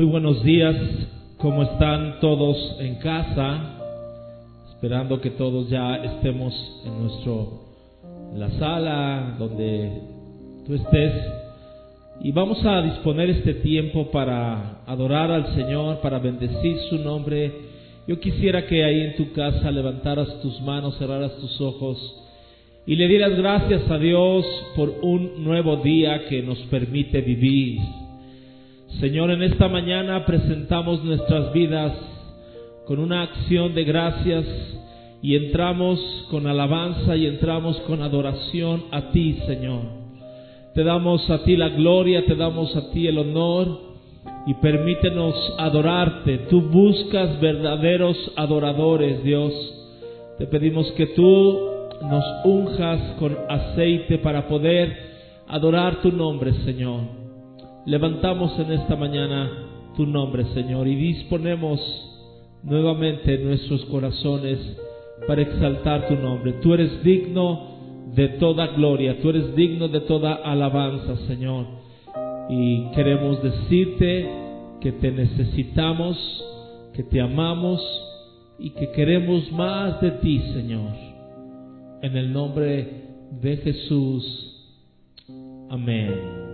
Muy buenos días, ¿cómo están todos en casa? Esperando que todos ya estemos en nuestro la sala donde tú estés y vamos a disponer este tiempo para adorar al Señor, para bendecir su nombre. Yo quisiera que ahí en tu casa levantaras tus manos, cerraras tus ojos y le dieras gracias a Dios por un nuevo día que nos permite vivir. Señor, en esta mañana presentamos nuestras vidas con una acción de gracias y entramos con alabanza y entramos con adoración a ti, Señor. Te damos a ti la gloria, te damos a ti el honor y permítenos adorarte. Tú buscas verdaderos adoradores, Dios. Te pedimos que tú nos unjas con aceite para poder adorar tu nombre, Señor. Levantamos en esta mañana tu nombre, Señor, y disponemos nuevamente nuestros corazones para exaltar tu nombre. Tú eres digno de toda gloria, tú eres digno de toda alabanza, Señor. Y queremos decirte que te necesitamos, que te amamos y que queremos más de ti, Señor. En el nombre de Jesús. Amén.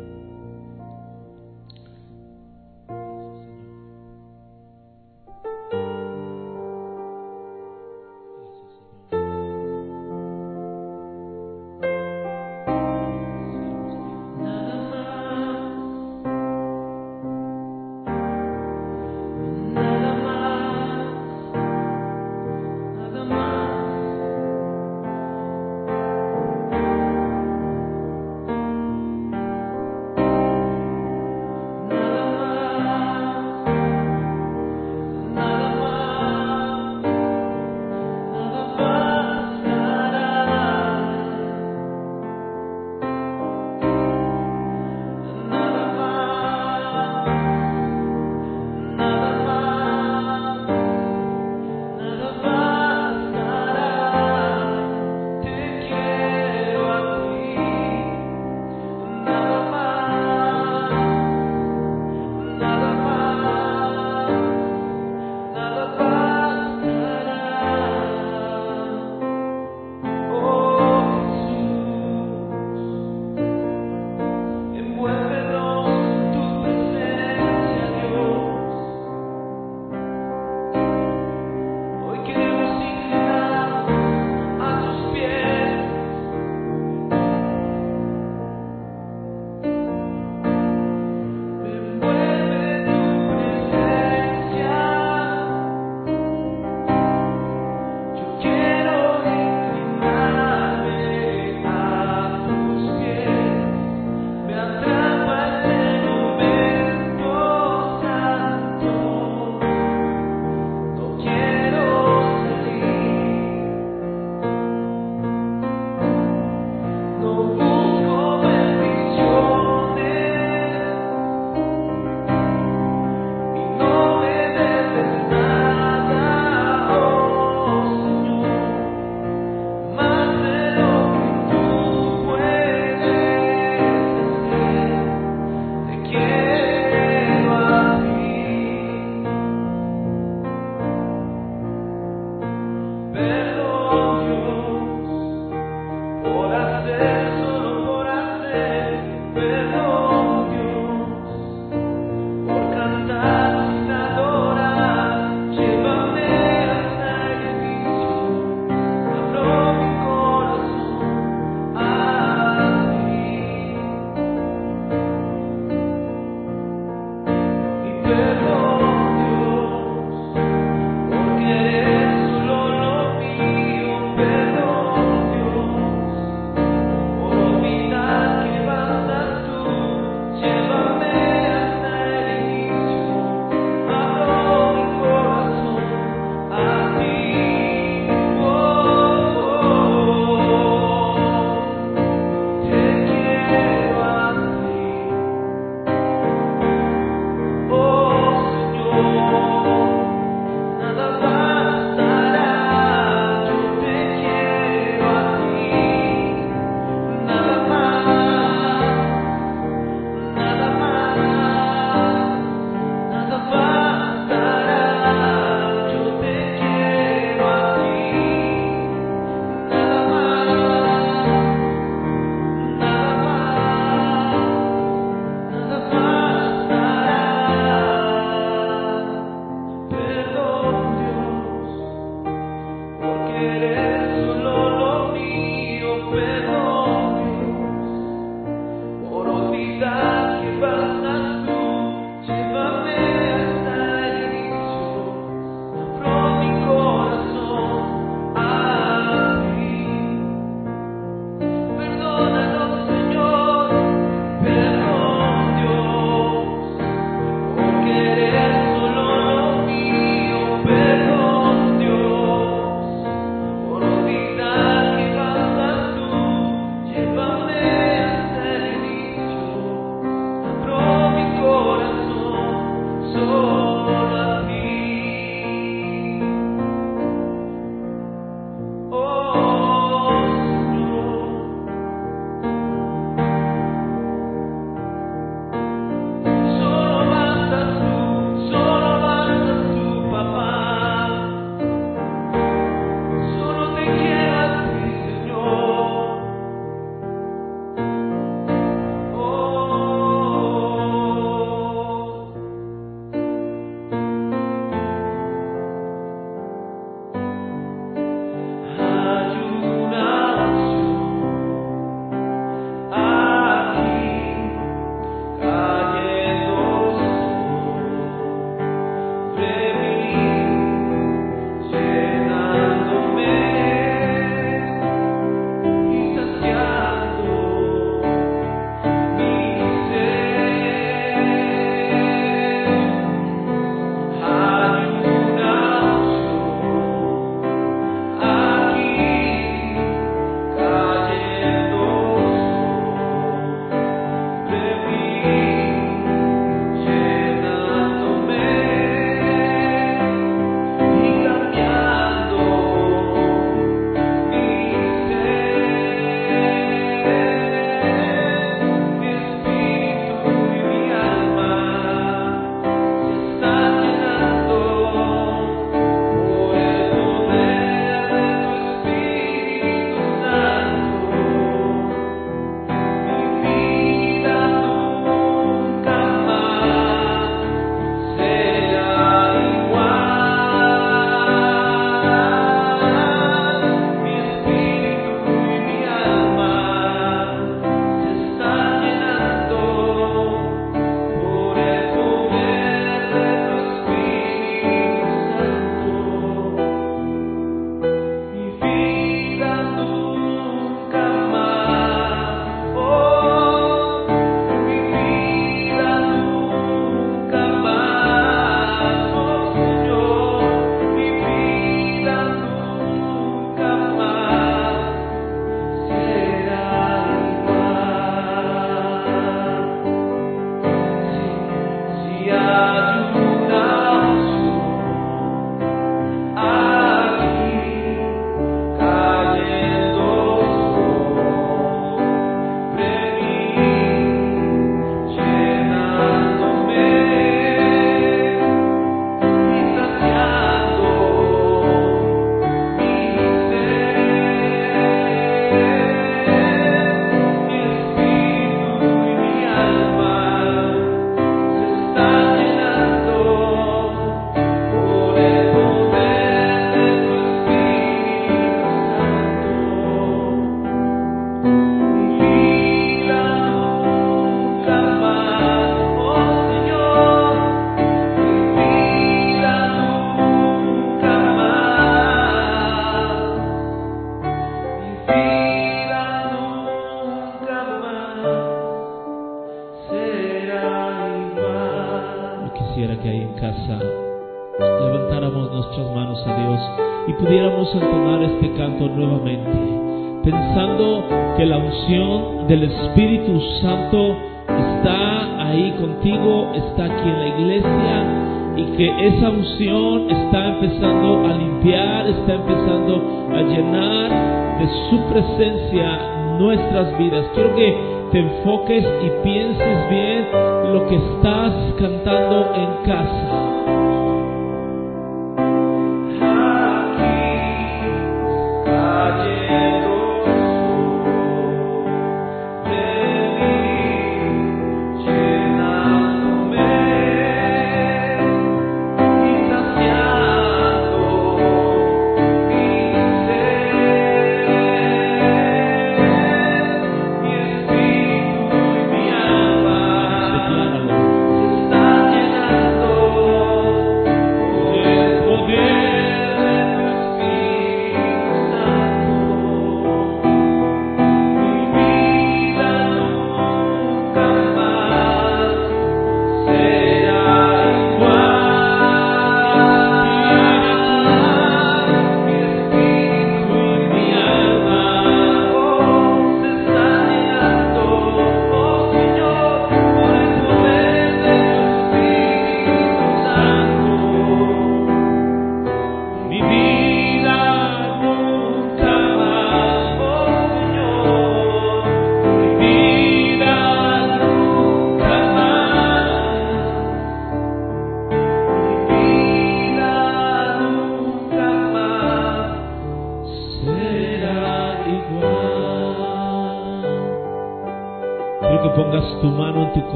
Y que esa unción está empezando a limpiar, está empezando a llenar de su presencia nuestras vidas. Quiero que te enfoques y pienses bien lo que estás cantando en casa.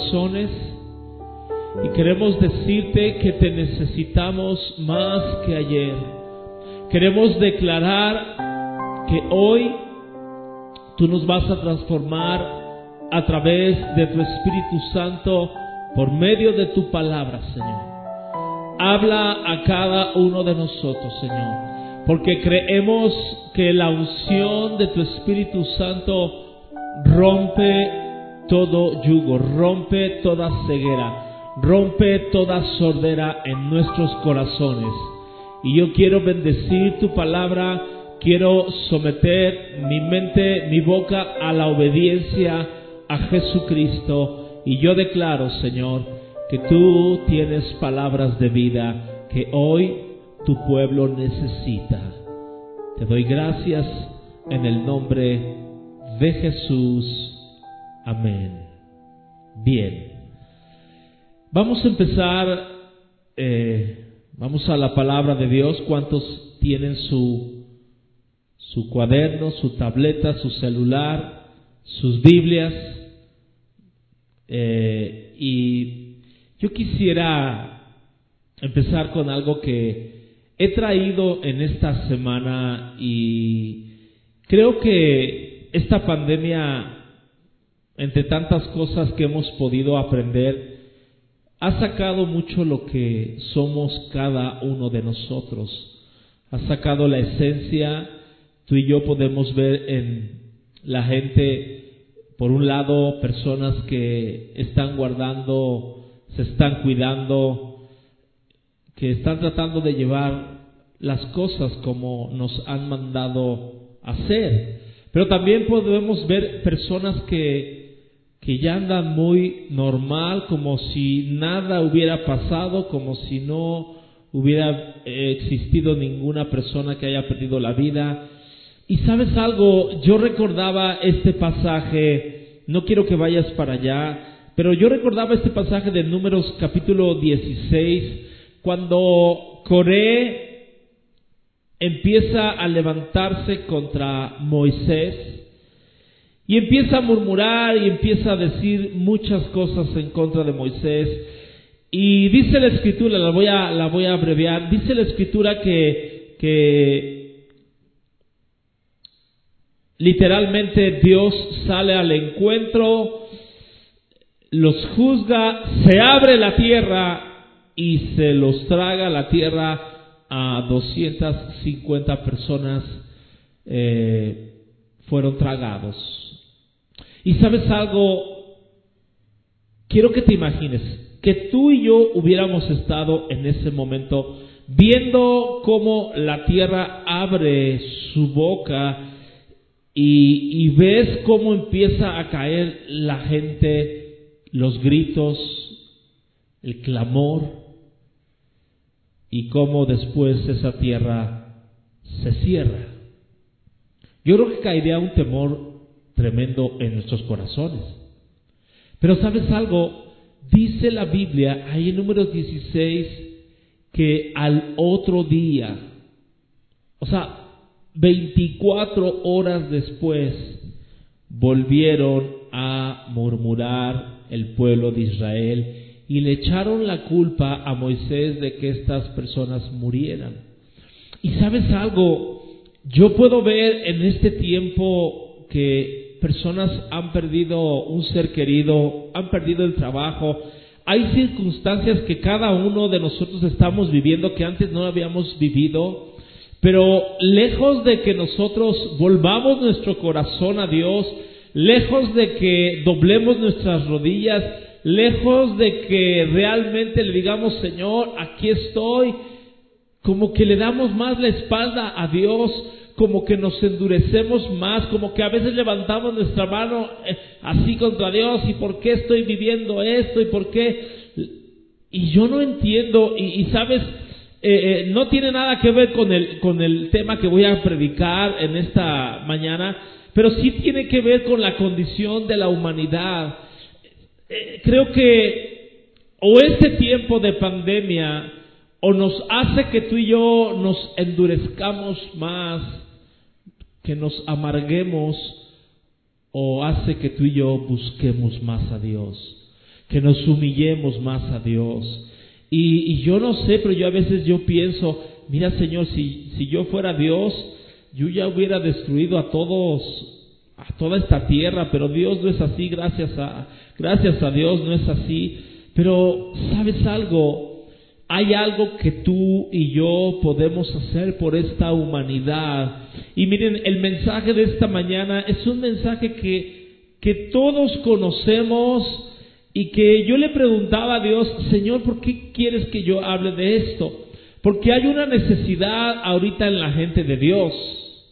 Corazones y queremos decirte que te necesitamos más que ayer. Queremos declarar que hoy tú nos vas a transformar a través de tu Espíritu Santo por medio de tu palabra, Señor. Habla a cada uno de nosotros, Señor, porque creemos que la unción de tu Espíritu Santo rompe todo yugo, rompe toda ceguera, rompe toda sordera en nuestros corazones. Y yo quiero bendecir tu palabra, quiero someter mi mente, mi boca a la obediencia a Jesucristo. Y yo declaro, Señor, que tú tienes palabras de vida que hoy tu pueblo necesita. Te doy gracias en el nombre de Jesús. Amén. Bien. Vamos a empezar, eh, vamos a la palabra de Dios. ¿Cuántos tienen su, su cuaderno, su tableta, su celular, sus Biblias? Eh, y yo quisiera empezar con algo que he traído en esta semana y creo que esta pandemia entre tantas cosas que hemos podido aprender, ha sacado mucho lo que somos cada uno de nosotros. Ha sacado la esencia, tú y yo podemos ver en la gente, por un lado, personas que están guardando, se están cuidando, que están tratando de llevar las cosas como nos han mandado hacer. Pero también podemos ver personas que que ya andan muy normal, como si nada hubiera pasado, como si no hubiera eh, existido ninguna persona que haya perdido la vida. Y sabes algo, yo recordaba este pasaje, no quiero que vayas para allá, pero yo recordaba este pasaje de Números capítulo 16, cuando Coré empieza a levantarse contra Moisés y empieza a murmurar y empieza a decir muchas cosas en contra de Moisés. Y dice la escritura, la voy a, la voy a abreviar, dice la escritura que, literalmente Dios sale al encuentro los juzga, se abre la tierra y se los traga la tierra a 250 personas eh, fueron tragados. Y sabes algo, quiero que te imagines que tú y yo hubiéramos estado en ese momento viendo cómo la tierra abre su boca y, ves cómo empieza a caer la gente, los gritos, el clamor, y cómo después esa tierra se cierra. Yo creo que caería un temor tremendo en nuestros corazones. Pero sabes algo, dice la Biblia ahí en números 16 que al otro día, o sea, 24 horas después, volvieron a murmurar el pueblo de Israel y le echaron la culpa a Moisés de que estas personas murieran. Y sabes algo, yo puedo ver en este tiempo que personas han perdido un ser querido, han perdido el trabajo, hay circunstancias que cada uno de nosotros estamos viviendo que antes no habíamos vivido, pero lejos de que nosotros volvamos nuestro corazón a Dios, lejos de que doblemos nuestras rodillas, lejos de que realmente le digamos, Señor, aquí estoy, como que le damos más la espalda a Dios, como que nos endurecemos más, como que a veces levantamos nuestra mano eh, así contra Dios, ¿y por qué estoy viviendo esto? ¿Y por qué? Y yo no entiendo, y, sabes, eh, eh, no tiene nada que ver con el, con el tema que voy a predicar en esta mañana, pero sí tiene que ver con la condición de la humanidad. creo que o este tiempo de pandemia o nos hace que tú y yo nos endurezcamos más, que nos amarguemos, o hace que tú y yo busquemos más a Dios, que nos humillemos más a Dios. Y, yo no sé, pero yo a veces yo pienso, mira Señor, si, si yo fuera Dios, yo ya hubiera destruido a todos, a toda esta tierra, pero Dios no es así, gracias a, gracias a Dios no es así. Pero, ¿sabes algo? Hay algo que tú y yo podemos hacer por esta humanidad. Y miren, el mensaje de esta mañana es un mensaje que, que todos conocemos y que yo le preguntaba a Dios, Señor, ¿por qué quieres que yo hable de esto? Porque hay una necesidad ahorita en la gente de Dios,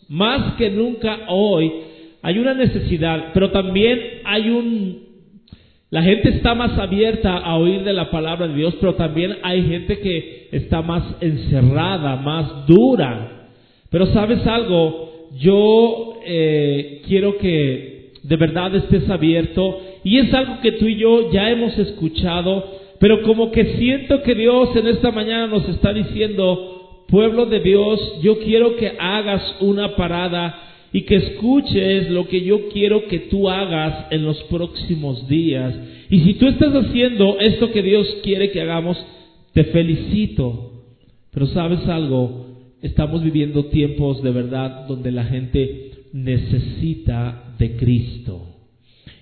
más que nunca hoy, hay una necesidad, pero también hay un, la gente está más abierta a oír de la palabra de Dios, pero también hay gente que está más encerrada, más dura. Pero sabes algo, yo eh, quiero que de verdad estés abierto y es algo que tú y yo ya hemos escuchado, pero como que siento que Dios en esta mañana nos está diciendo, pueblo de Dios, yo quiero que hagas una parada y que escuches lo que yo quiero que tú hagas en los próximos días. Y si tú estás haciendo esto que Dios quiere que hagamos, te felicito. Pero sabes algo, estamos viviendo tiempos de verdad donde la gente necesita de Cristo.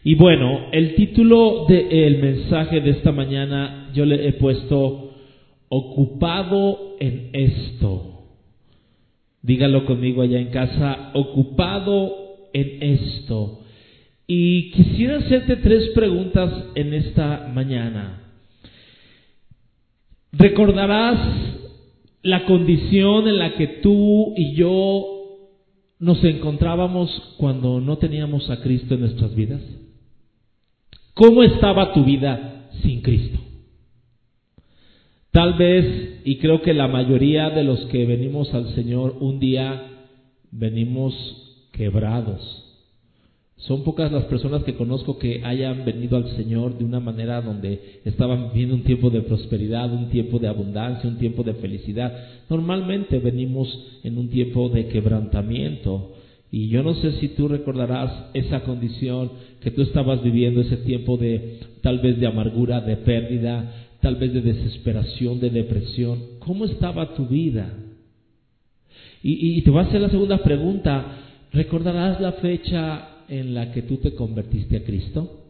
Y bueno, el título del mensaje de esta mañana yo le he puesto ocupado en esto. Dígalo conmigo allá en casa, ocupado en esto. Y quisiera hacerte tres preguntas en esta mañana. ¿Recordarás la condición en la que tú y yo nos encontrábamos cuando no teníamos a Cristo en nuestras vidas? ¿Cómo estaba tu vida sin Cristo? Tal vez, y creo que la mayoría de los que venimos al Señor un día venimos quebrados. Son pocas las personas que conozco que hayan venido al Señor de una manera donde estaban viviendo un tiempo de prosperidad, un tiempo de abundancia, un tiempo de felicidad. Normalmente venimos en un tiempo de quebrantamiento. Y yo no sé si tú recordarás esa condición que tú estabas viviendo, ese tiempo de tal vez de amargura, de pérdida, tal vez de desesperación, de depresión. ¿Cómo estaba tu vida? Y, te voy a hacer la segunda pregunta. ¿Recordarás la fecha en la que tú te convertiste a Cristo?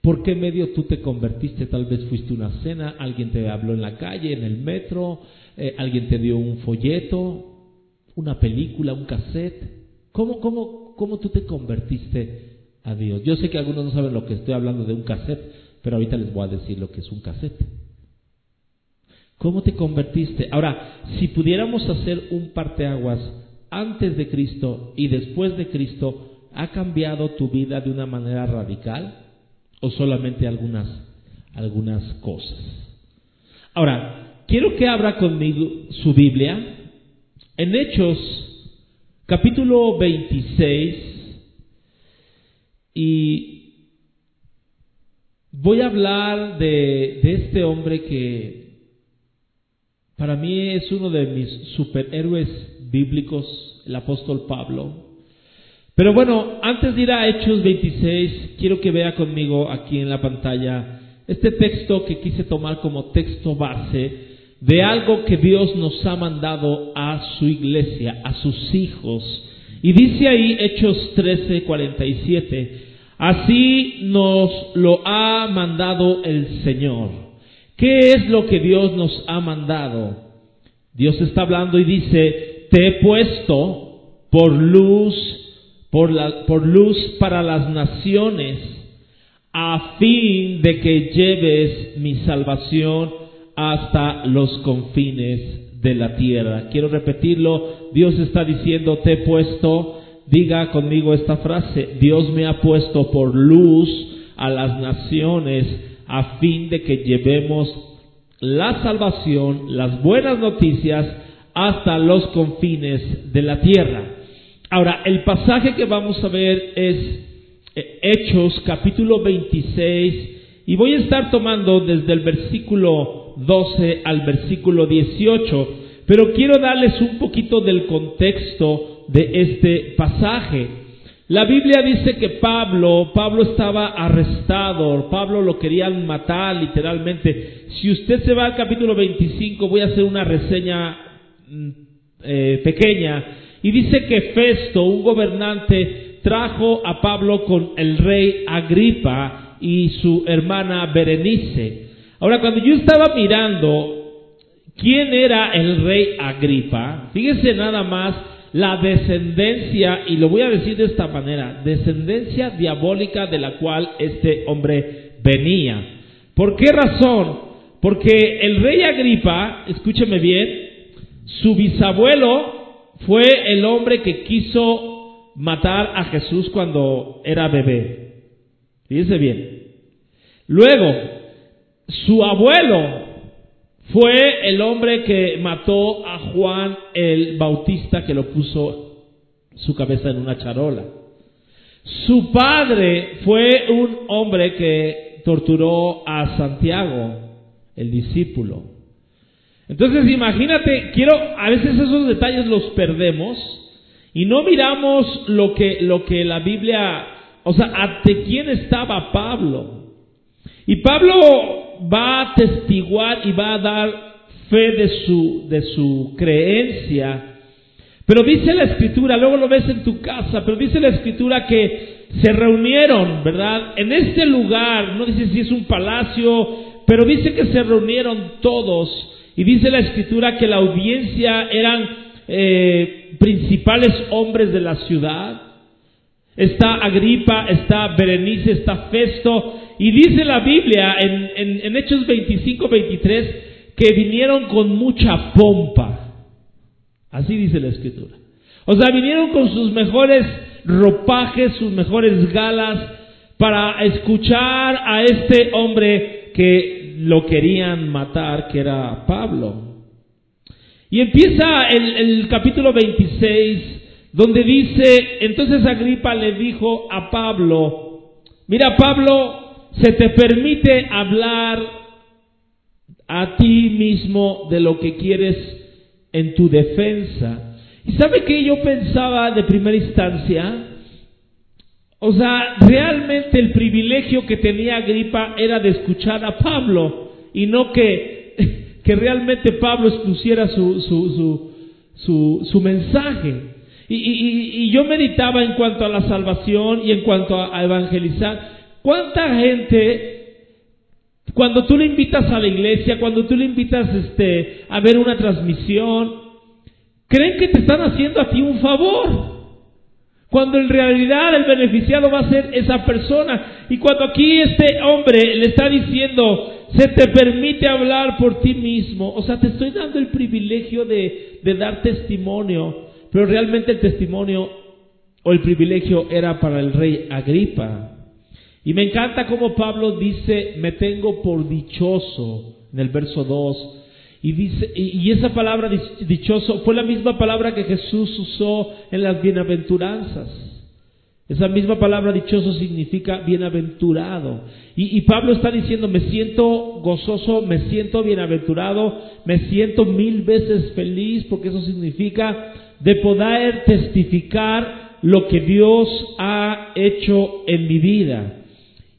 ¿Por qué medio tú te convertiste? Tal vez fuiste una cena, alguien te habló en la calle, en el metro, eh, alguien te dio un folleto, una película, un cassette. ¿Cómo, cómo, ¿Cómo tú te convertiste a? Yo sé que algunos no saben lo que estoy hablando de un cassette, pero ahorita les voy a decir lo que es un cassette. ¿Cómo te convertiste? Ahora, si pudiéramos hacer un parteaguas antes de Cristo y después de Cristo, ¿ha cambiado tu vida de una manera radical o solamente algunas, algunas cosas? Ahora, quiero que abra conmigo su Biblia en Hechos capítulo 26 y voy a hablar de, este hombre que para mí es uno de mis superhéroes bíblicos, el apóstol Pablo. Pero bueno, antes de ir a Hechos 26, quiero que vea conmigo aquí en la pantalla este texto que quise tomar como texto base de algo que Dios nos ha mandado a su iglesia, a sus hijos. Y dice ahí Hechos 13, 47, así nos lo ha mandado el Señor ¿Qué es lo que Dios nos ha mandado? Dios está hablando y dice, te he puesto por luz, por, la, por luz para las naciones, a fin de que lleves mi salvación hasta los confines de la tierra. Quiero repetirlo, Dios está diciendo, te he puesto, diga conmigo esta frase, Dios me ha puesto por luz a las naciones, a fin de que llevemos la salvación, las buenas noticias, hasta los confines de la tierra. Ahora, el pasaje que vamos a ver es eh, Hechos capítulo 26 y voy a estar tomando desde el versículo 12 al versículo 18, pero quiero darles un poquito del contexto de este pasaje. La Biblia dice que Pablo, Pablo estaba arrestado, Pablo lo querían matar literalmente. Si usted se va al capítulo 25, voy a hacer una reseña mm, eh, pequeña, y dice que Festo, un gobernante, trajo a Pablo con el rey Agripa y su hermana Berenice. Ahora, cuando yo estaba mirando quién era el rey Agripa, fíjese nada más la descendencia, y lo voy a decir de esta manera, descendencia diabólica de la cual este hombre venía. ¿Por qué razón? Porque el rey Agripa, escúcheme bien, su bisabuelo fue el hombre que quiso matar a Jesús cuando era bebé. Fíjese bien. Luego, su abuelo fue el hombre que mató a Juan el Bautista que lo puso su cabeza en una charola. Su padre fue un hombre que torturó a Santiago, el discípulo. Entonces imagínate, quiero, a veces esos detalles los perdemos y no miramos lo que, lo que la Biblia, o sea, ante quién estaba Pablo. Y Pablo va a testiguar y va a dar fe de su, de su creencia. Pero dice la escritura, luego lo ves en tu casa, pero dice la escritura que se reunieron, ¿verdad? En este lugar, no dice si es un palacio, pero dice que se reunieron todos. Y dice la escritura que la audiencia eran eh, principales hombres de la ciudad. Está Agripa, está Berenice, está Festo, y dice la Biblia en, en, Hechos 25, 23 que vinieron con mucha pompa. Así dice la escritura. O sea, vinieron con sus mejores ropajes, sus mejores galas, para escuchar a este hombre que lo querían matar, que era Pablo. Y empieza el, el capítulo 26, donde dice, entonces Agripa le dijo a Pablo, mira Pablo, se te permite hablar a ti mismo de lo que quieres en tu defensa. ¿Y sabe que yo pensaba de primera instancia? O sea, realmente el privilegio que tenía Agripa era de escuchar a Pablo y no que, que realmente Pablo expusiera su, su, su, su, su mensaje. Y, y, y, yo meditaba en cuanto a la salvación y en cuanto a evangelizar. ¿Cuánta gente cuando tú le invitas a la iglesia, cuando tú le invitas este, a ver una transmisión, creen que te están haciendo a ti un favor. Cuando en realidad el beneficiado va a ser esa persona. Y cuando aquí este hombre le está diciendo, se te permite hablar por ti mismo, o sea, te estoy dando el privilegio de, de dar testimonio, pero realmente el testimonio o el privilegio era para el rey Agripa. Y me encanta como Pablo dice, me tengo por dichoso en el verso 2. Y, dice, y esa palabra dichoso fue la misma palabra que Jesús usó en las bienaventuranzas. Esa misma palabra dichoso significa bienaventurado. Y, y, Pablo está diciendo, me siento gozoso, me siento bienaventurado, me siento mil veces feliz, porque eso significa de poder testificar lo que Dios ha hecho en mi vida.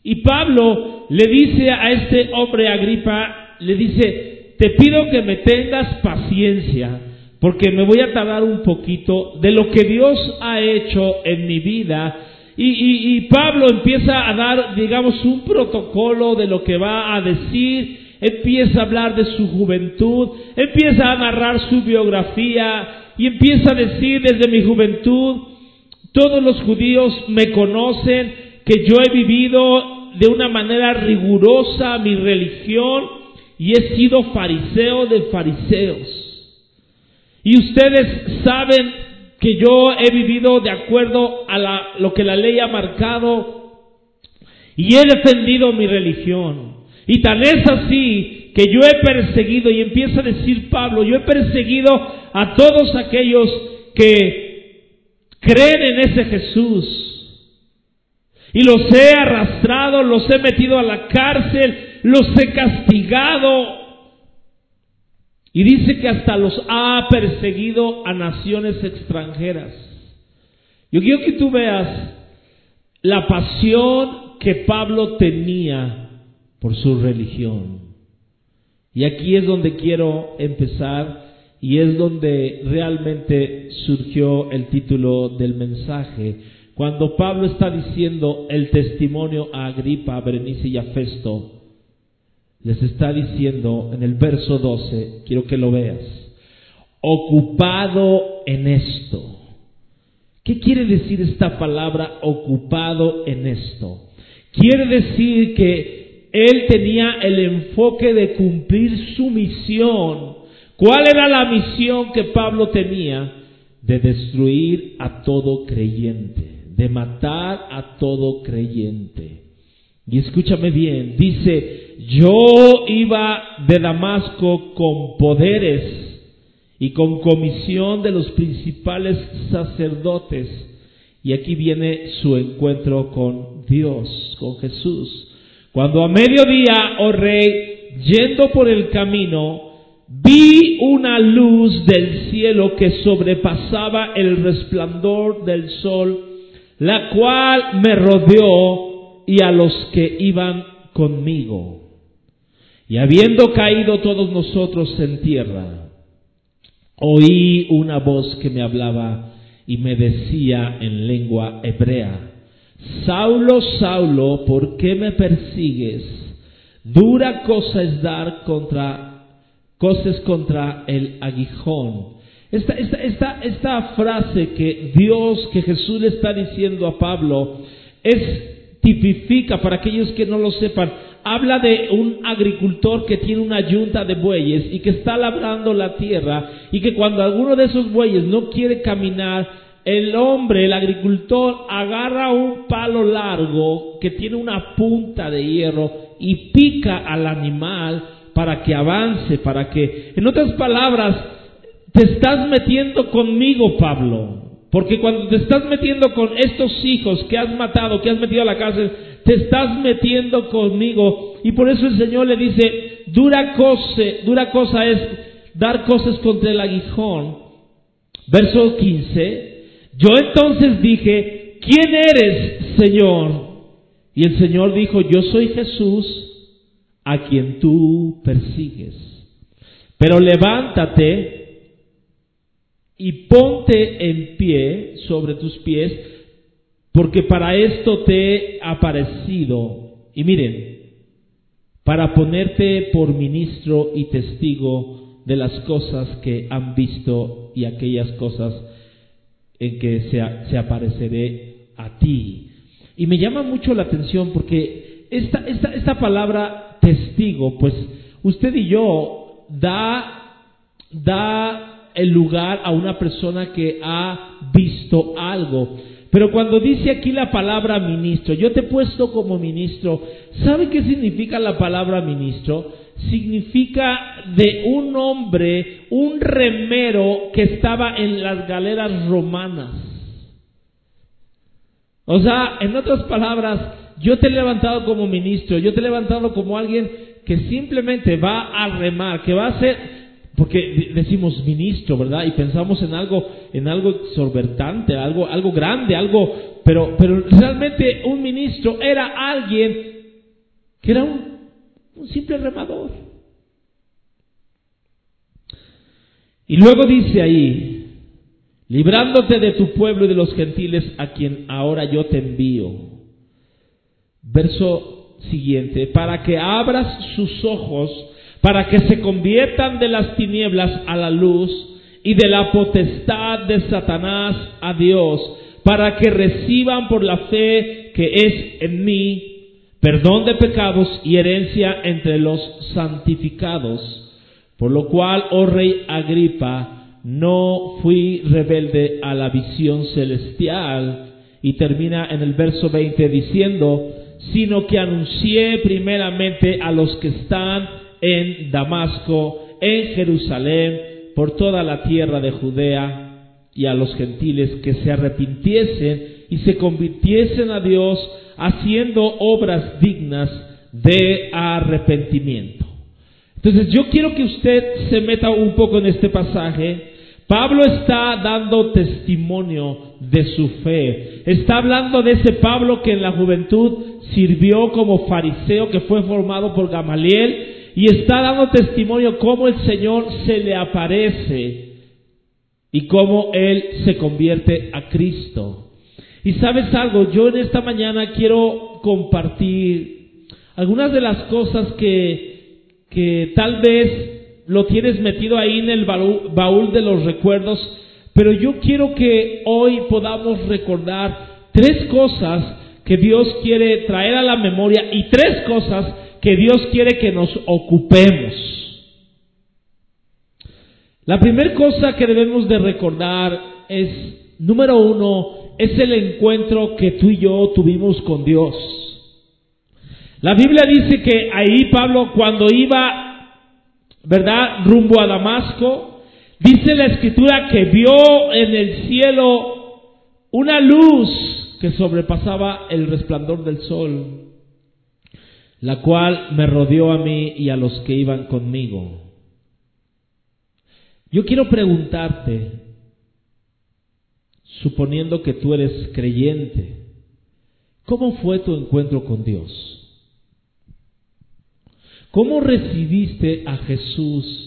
Y Pablo le dice a este hombre Agripa, le dice, te pido que me tengas paciencia, porque me voy a tardar un poquito de lo que Dios ha hecho en mi vida. Y, y, Pablo empieza a dar, digamos, un protocolo de lo que va a decir, empieza a hablar de su juventud, empieza a narrar su biografía y empieza a decir desde mi juventud, todos los judíos me conocen, que yo he vivido de una manera rigurosa mi religión y he sido fariseo de fariseos. Y ustedes saben que yo he vivido de acuerdo a lo que la ley ha marcado y he defendido mi religión. Y tan es así que yo he perseguido, y empieza a decir Pablo, yo he perseguido a todos aquellos que creen en ese Jesús y los he arrastrado, los he metido a la cárcel, los he castigado. Y dice que hasta los ha perseguido a naciones extranjeras. Yo quiero que tú veas la pasión que Pablo tenía por su religión. Y aquí es donde quiero empezar y es donde realmente surgió el título del mensaje cuando Pablo está diciendo el testimonio a Agripa, a Berenice y a Festo, les está diciendo en el verso 12, quiero que lo veas, ocupado en esto. ¿Qué quiere decir esta palabra ocupado en esto? Quiere decir que él tenía el enfoque de cumplir su misión. ¿Cuál era la misión que Pablo tenía? De destruir a todo creyente de matar a todo creyente. Y escúchame bien, dice, yo iba de Damasco con poderes y con comisión de los principales sacerdotes. Y aquí viene su encuentro con Dios, con Jesús. Cuando a mediodía, oh rey, yendo por el camino, vi una luz del cielo que sobrepasaba el resplandor del sol la cual me rodeó y a los que iban conmigo. Y habiendo caído todos nosotros en tierra, oí una voz que me hablaba y me decía en lengua hebrea, Saulo, Saulo, ¿por qué me persigues? Dura cosa es dar contra, cosas contra el aguijón esta, esta, esta, frase que Dios, que Jesús le está diciendo a Pablo, es tipifica para aquellos que no lo sepan, habla de un agricultor que tiene una yunta de bueyes y que está labrando la tierra y que cuando alguno de esos bueyes no quiere caminar, el hombre, el agricultor, agarra un palo largo que tiene una punta de hierro y pica al animal para que avance, para que, en otras palabras, te estás metiendo conmigo, Pablo. Porque cuando te estás metiendo con estos hijos que has matado, que has metido a la cárcel, te estás metiendo conmigo. Y por eso el Señor le dice, dura cosa, dura cosa es dar cosas contra el aguijón. Verso 15. Yo entonces dije, ¿quién eres, Señor? Y el Señor dijo, yo soy Jesús a quien tú persigues. Pero levántate y ponte en pie sobre tus pies, porque para esto te he aparecido. Y miren, para ponerte por ministro y testigo de las cosas que han visto y aquellas cosas en que se, se apareceré a ti. Y me llama mucho la atención porque esta, esta, esta palabra testigo, pues usted y yo da, da el lugar a una persona que ha visto algo. Pero cuando dice aquí la palabra ministro, yo te he puesto como ministro, ¿sabe qué significa la palabra ministro? Significa de un hombre, un remero que estaba en las galeras romanas. O sea, en otras palabras, yo te he levantado como ministro, yo te he levantado como alguien que simplemente va a remar, que va a ser, porque decimos ministro, ¿verdad? Y pensamos en algo, en algo exorbitante, algo, algo grande, algo, pero, pero realmente un ministro era alguien que era un, un simple remador. Y luego dice ahí, librándote de tu pueblo y de los gentiles a quien ahora yo te envío. Verso siguiente, para que abras sus ojos, para que se conviertan de las tinieblas a la luz y de la potestad de Satanás a Dios, para que reciban por la fe que es en mí perdón de pecados y herencia entre los santificados. Por lo cual, oh rey Agripa, no fui rebelde a la visión celestial. Y termina en el verso 20 diciendo, sino que anuncié primeramente a los que están en Damasco, en Jerusalén, por toda la tierra de Judea, y a los gentiles que se arrepintiesen y se convirtiesen a Dios, haciendo obras dignas de arrepentimiento. Entonces yo quiero que usted se meta un poco en este pasaje. Pablo está dando testimonio de su fe. Está hablando de ese Pablo que en la juventud sirvió como fariseo, que fue formado por Gamaliel, y está dando testimonio cómo el Señor se le aparece y cómo Él se convierte a Cristo. Y sabes algo, yo en esta mañana quiero compartir algunas de las cosas que, que tal vez lo tienes metido ahí en el baúl, baúl de los recuerdos, pero yo quiero que hoy podamos recordar tres cosas que Dios quiere traer a la memoria y tres cosas que Dios quiere que nos ocupemos. La primera cosa que debemos de recordar es, número uno, es el encuentro que tú y yo tuvimos con Dios. La Biblia dice que ahí Pablo cuando iba, ¿verdad?, rumbo a Damasco, dice la escritura que vio en el cielo una luz que sobrepasaba el resplandor del sol, la cual me rodeó a mí y a los que iban conmigo. Yo quiero preguntarte, suponiendo que tú eres creyente, ¿cómo fue tu encuentro con Dios? ¿Cómo recibiste a Jesús?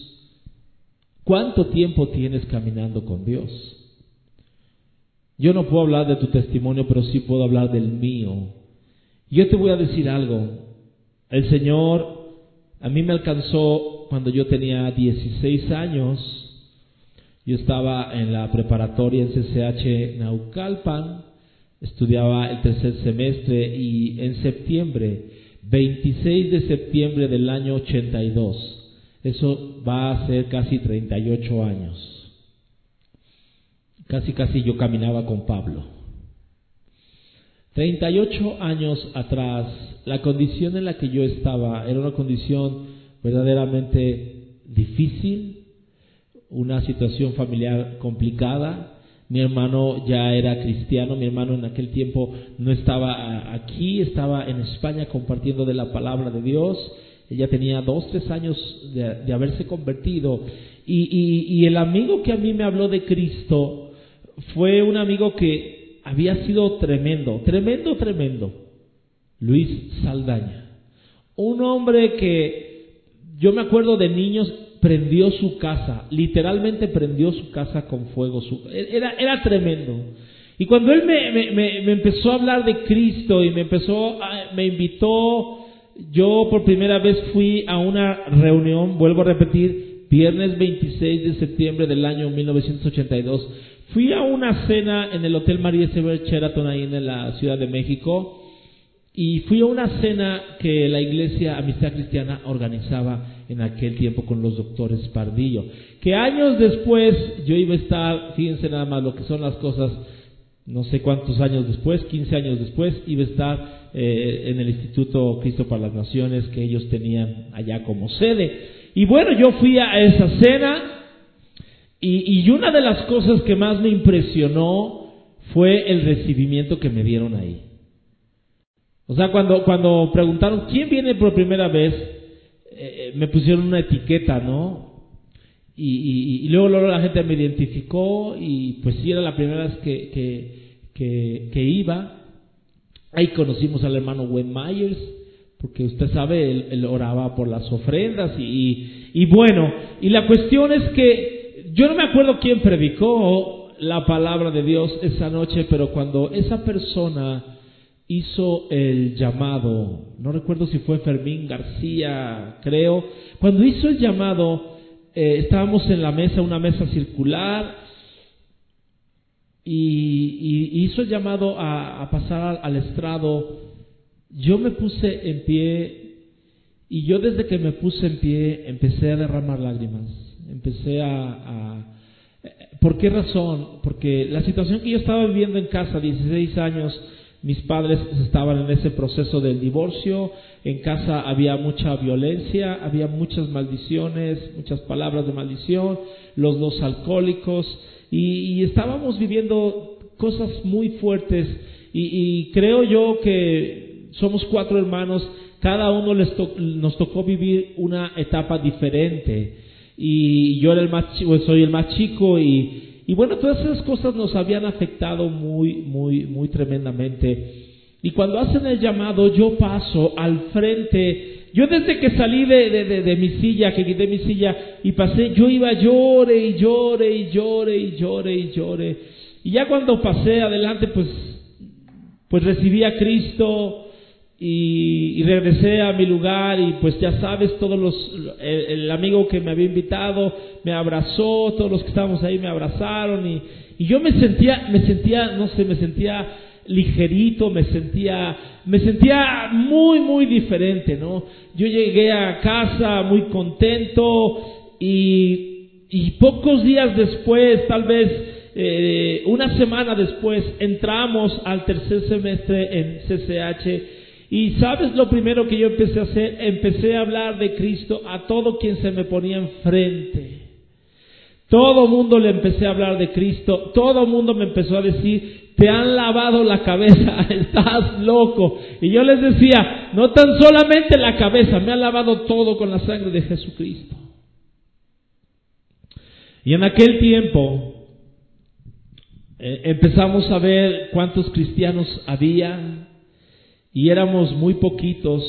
¿Cuánto tiempo tienes caminando con Dios? Yo no puedo hablar de tu testimonio, pero sí puedo hablar del mío. Yo te voy a decir algo. El Señor a mí me alcanzó cuando yo tenía 16 años yo estaba en la preparatoria en CCH Naucalpan, estudiaba el tercer semestre y en septiembre, 26 de septiembre del año 82, eso va a ser casi 38 años. Casi, casi yo caminaba con Pablo. 38 años atrás, la condición en la que yo estaba era una condición verdaderamente difícil, una situación familiar complicada. Mi hermano ya era cristiano, mi hermano en aquel tiempo no estaba aquí, estaba en España compartiendo de la palabra de Dios. Ella tenía dos, tres años de, haberse convertido. Y, y el amigo que a mí me habló de Cristo fue un amigo que había sido tremendo, tremendo, tremendo. Luis Saldaña. Un hombre que yo me acuerdo de niños prendió su casa, literalmente prendió su casa con fuego. era, era tremendo. Y cuando él me, me, empezó a hablar de Cristo y me empezó, me invitó, yo por primera vez fui a una reunión, vuelvo a repetir, viernes 26 de septiembre del año 1982. Fui a una cena en el Hotel María Sever Sheraton ahí en la Ciudad de México y fui a una cena que la iglesia Amistad Cristiana organizaba en aquel tiempo con los doctores Pardillo. Que años después yo iba a estar, fíjense nada más lo que son las cosas, no sé cuántos años después, 15 años después, iba a estar eh, en el Instituto Cristo para las Naciones que ellos tenían allá como sede. Y bueno, yo fui a esa cena y, y una de las cosas que más me impresionó fue el recibimiento que me dieron ahí. O sea, cuando, cuando preguntaron quién viene por primera vez, eh, me pusieron una etiqueta, ¿no? Y, luego, luego, la gente me identificó y pues sí era la primera vez que, que, iba. Ahí conocimos al hermano Wayne Myers, porque usted sabe, él, oraba por las ofrendas y, bueno, y la cuestión es que yo no me acuerdo quién predicó la palabra de Dios esa noche, pero cuando esa persona hizo el llamado, no recuerdo si fue Fermín García, creo, cuando hizo el llamado, eh, estábamos en la mesa, una mesa circular, y, hizo el llamado a, pasar al, estrado, yo me puse en pie, y yo desde que me puse en pie empecé a derramar lágrimas, empecé a, ¿Por qué razón? Porque la situación que yo estaba viviendo en casa, 16 años, mis padres estaban en ese proceso del divorcio, en casa había mucha violencia, había muchas maldiciones, muchas palabras de maldición, los dos alcohólicos, y, estábamos viviendo cosas muy fuertes, y, creo yo que somos cuatro hermanos, cada uno les nos tocó vivir una etapa diferente, y yo era el más, soy el más chico y y bueno, todas esas cosas nos habían afectado muy, muy, muy tremendamente. Y cuando hacen el llamado, yo paso al frente. Yo desde que salí de, de, mi silla, que quité mi silla y pasé, yo iba llore y llore y llore y llore y llore. Y ya cuando pasé adelante, pues, pues recibí a Cristo y, regresé a mi lugar y pues ya sabes, todos los, el, amigo que me había invitado me abrazó, todos los que estábamos ahí me abrazaron y, yo me sentía, me sentía, no sé, me sentía ligerito, me sentía, me sentía muy, muy diferente, ¿no? Yo llegué a casa muy contento y, y pocos días después, tal vez eh, una semana después, entramos al tercer semestre en CCH y sabes lo primero que yo empecé a hacer, empecé a hablar de Cristo a todo quien se me ponía enfrente. Todo mundo le empecé a hablar de Cristo, todo mundo me empezó a decir, te han lavado la cabeza, estás loco. Y yo les decía, no tan solamente la cabeza, me han lavado todo con la sangre de Jesucristo. Y en aquel tiempo eh, empezamos a ver cuántos cristianos había, y éramos muy poquitos,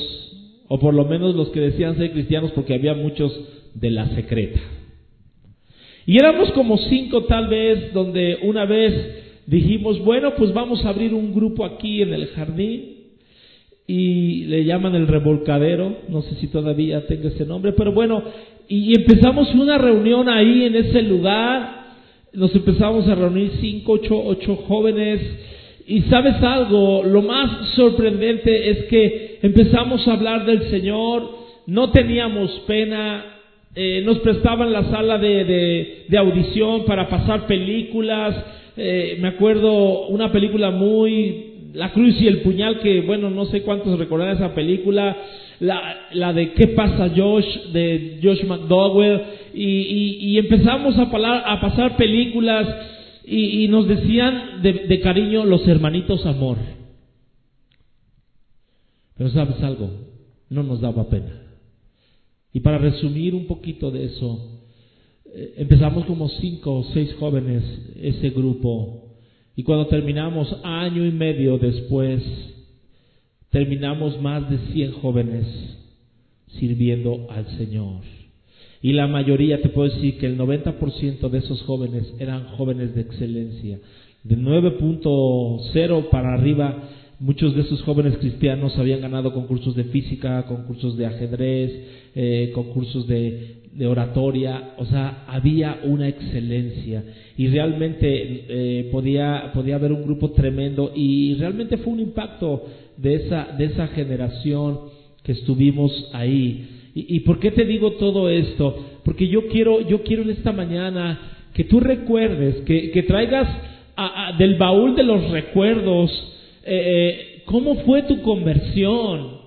o por lo menos los que decían ser cristianos, porque había muchos de la secreta. Y éramos como cinco tal vez, donde una vez dijimos, bueno, pues vamos a abrir un grupo aquí en el jardín, y le llaman el revolcadero, no sé si todavía tenga ese nombre, pero bueno, y empezamos una reunión ahí en ese lugar, nos empezamos a reunir cinco, ocho, ocho jóvenes, y sabes algo, lo más sorprendente es que empezamos a hablar del Señor, no teníamos pena, eh, nos prestaban la sala de, de, audición para pasar películas, eh, me acuerdo una película muy, La Cruz y el Puñal, que bueno, no sé cuántos recordarán esa película, la, la de ¿Qué pasa Josh? de Josh McDowell, y, y, y empezamos a, a pasar películas y, nos decían de, cariño los hermanitos amor. Pero sabes algo, no nos daba pena. Y para resumir un poquito de eso, eh, empezamos como cinco o seis jóvenes ese grupo y cuando terminamos año y medio después, terminamos más de cien jóvenes sirviendo al Señor. Y la mayoría, te puedo decir que el 90% de esos jóvenes eran jóvenes de excelencia. de 9.0 para arriba, muchos de esos jóvenes cristianos habían ganado concursos de física, concursos de ajedrez, eh, concursos de, de, oratoria, o sea, había una excelencia y realmente eh, podía, podía haber un grupo tremendo y realmente fue un impacto de esa, de esa generación que estuvimos ahí. ¿Y, por qué te digo todo esto? Porque yo quiero, yo quiero en esta mañana que tú recuerdes, que, traigas del baúl de los recuerdos eh, cómo fue tu conversión.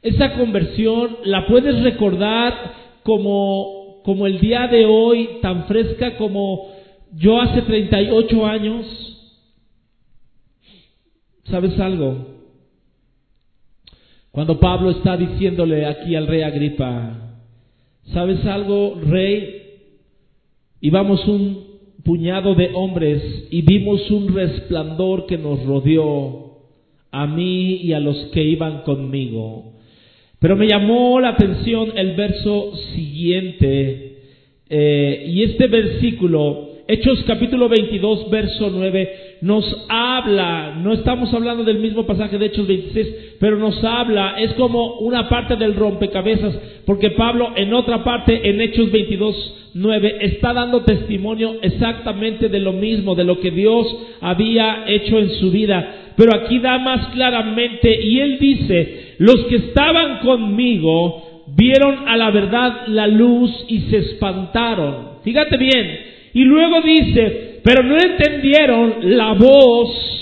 Esa conversión la puedes recordar como, como el día de hoy, tan fresca como yo hace 38 años. ¿Sabes algo? Cuando Pablo está diciéndole aquí al rey Agripa, ¿sabes algo, rey? Íbamos un puñado de hombres y vimos un resplandor que nos rodeó a mí y a los que iban conmigo. Pero me llamó la atención el verso siguiente eh, y este versículo Hechos capítulo 22, verso 9, nos habla, no estamos hablando del mismo pasaje de Hechos 26, pero nos habla, es como una parte del rompecabezas, porque Pablo en otra parte, en Hechos 22, 9, está dando testimonio exactamente de lo mismo, de lo que Dios había hecho en su vida. Pero aquí da más claramente, y él dice, los que estaban conmigo vieron a la verdad la luz y se espantaron. Fíjate bien, y luego dice, pero no entendieron la voz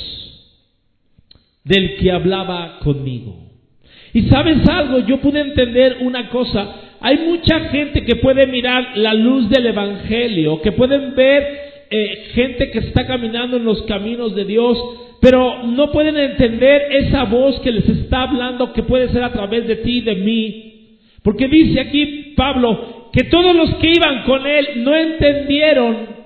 del que hablaba conmigo. Y sabes algo, yo pude entender una cosa. Hay mucha gente que puede mirar la luz del Evangelio, que pueden ver eh, gente que está caminando en los caminos de Dios, pero no pueden entender esa voz que les está hablando, que puede ser a través de ti y de mí. Porque dice aquí Pablo, que todos los que iban con él no entendieron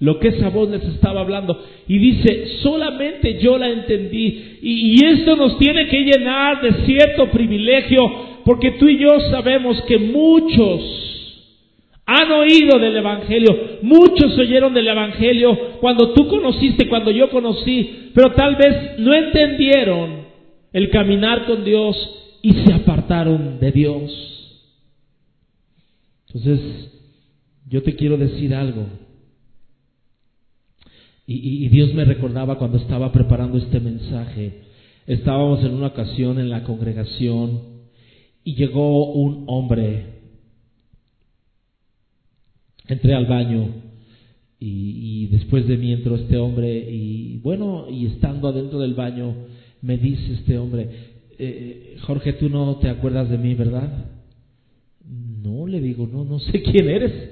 lo que esa voz les estaba hablando. Y dice, solamente yo la entendí. Y, esto nos tiene que llenar de cierto privilegio, porque tú y yo sabemos que muchos han oído del Evangelio, muchos oyeron del Evangelio cuando tú conociste, cuando yo conocí, pero tal vez no entendieron el caminar con Dios y se apartaron de Dios. Entonces, yo te quiero decir algo. Y, Dios me recordaba cuando estaba preparando este mensaje. Estábamos en una ocasión en la congregación y llegó un hombre. Entré al baño y, después de mí entró este hombre y bueno, y estando adentro del baño me dice este hombre, eh, Jorge, tú no te acuerdas de mí, ¿verdad? Le digo, no, no sé quién eres.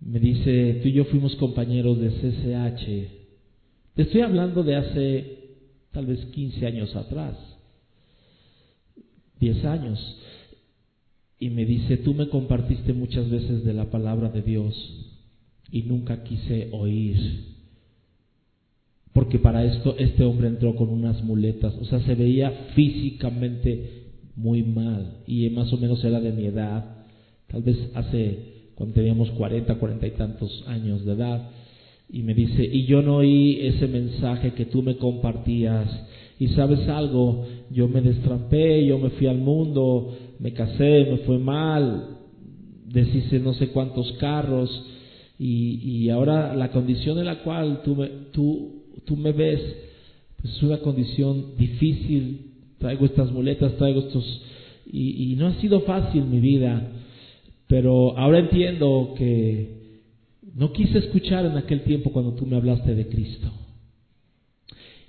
Me dice, tú y yo fuimos compañeros de CCH. Te estoy hablando de hace tal vez 15 años atrás, 10 años. Y me dice, tú me compartiste muchas veces de la palabra de Dios y nunca quise oír. Porque para esto este hombre entró con unas muletas, o sea, se veía físicamente muy mal y más o menos era de mi edad, tal vez hace cuando teníamos 40, 40 y tantos años de edad. Y me dice, y yo no oí ese mensaje que tú me compartías. Y sabes algo, yo me destrampé, yo me fui al mundo, me casé, me fue mal, deshice no sé cuántos carros. Y, y ahora la condición en la cual tú me, tú, tú me ves, pues es una condición difícil, traigo estas muletas, traigo estos... Y, no ha sido fácil mi vida, pero ahora entiendo que no quise escuchar en aquel tiempo cuando tú me hablaste de Cristo.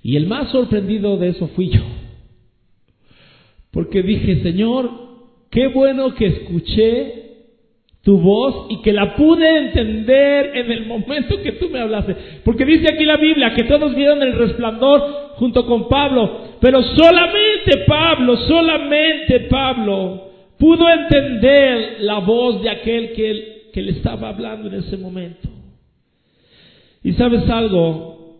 Y el más sorprendido de eso fui yo. Porque dije, Señor, qué bueno que escuché tu voz y que la pude entender en el momento que tú me hablaste. Porque dice aquí la Biblia que todos vieron el resplandor junto con Pablo, pero solamente Pablo, solamente Pablo pudo entender la voz de aquel que, que le estaba hablando en ese momento. Y sabes algo,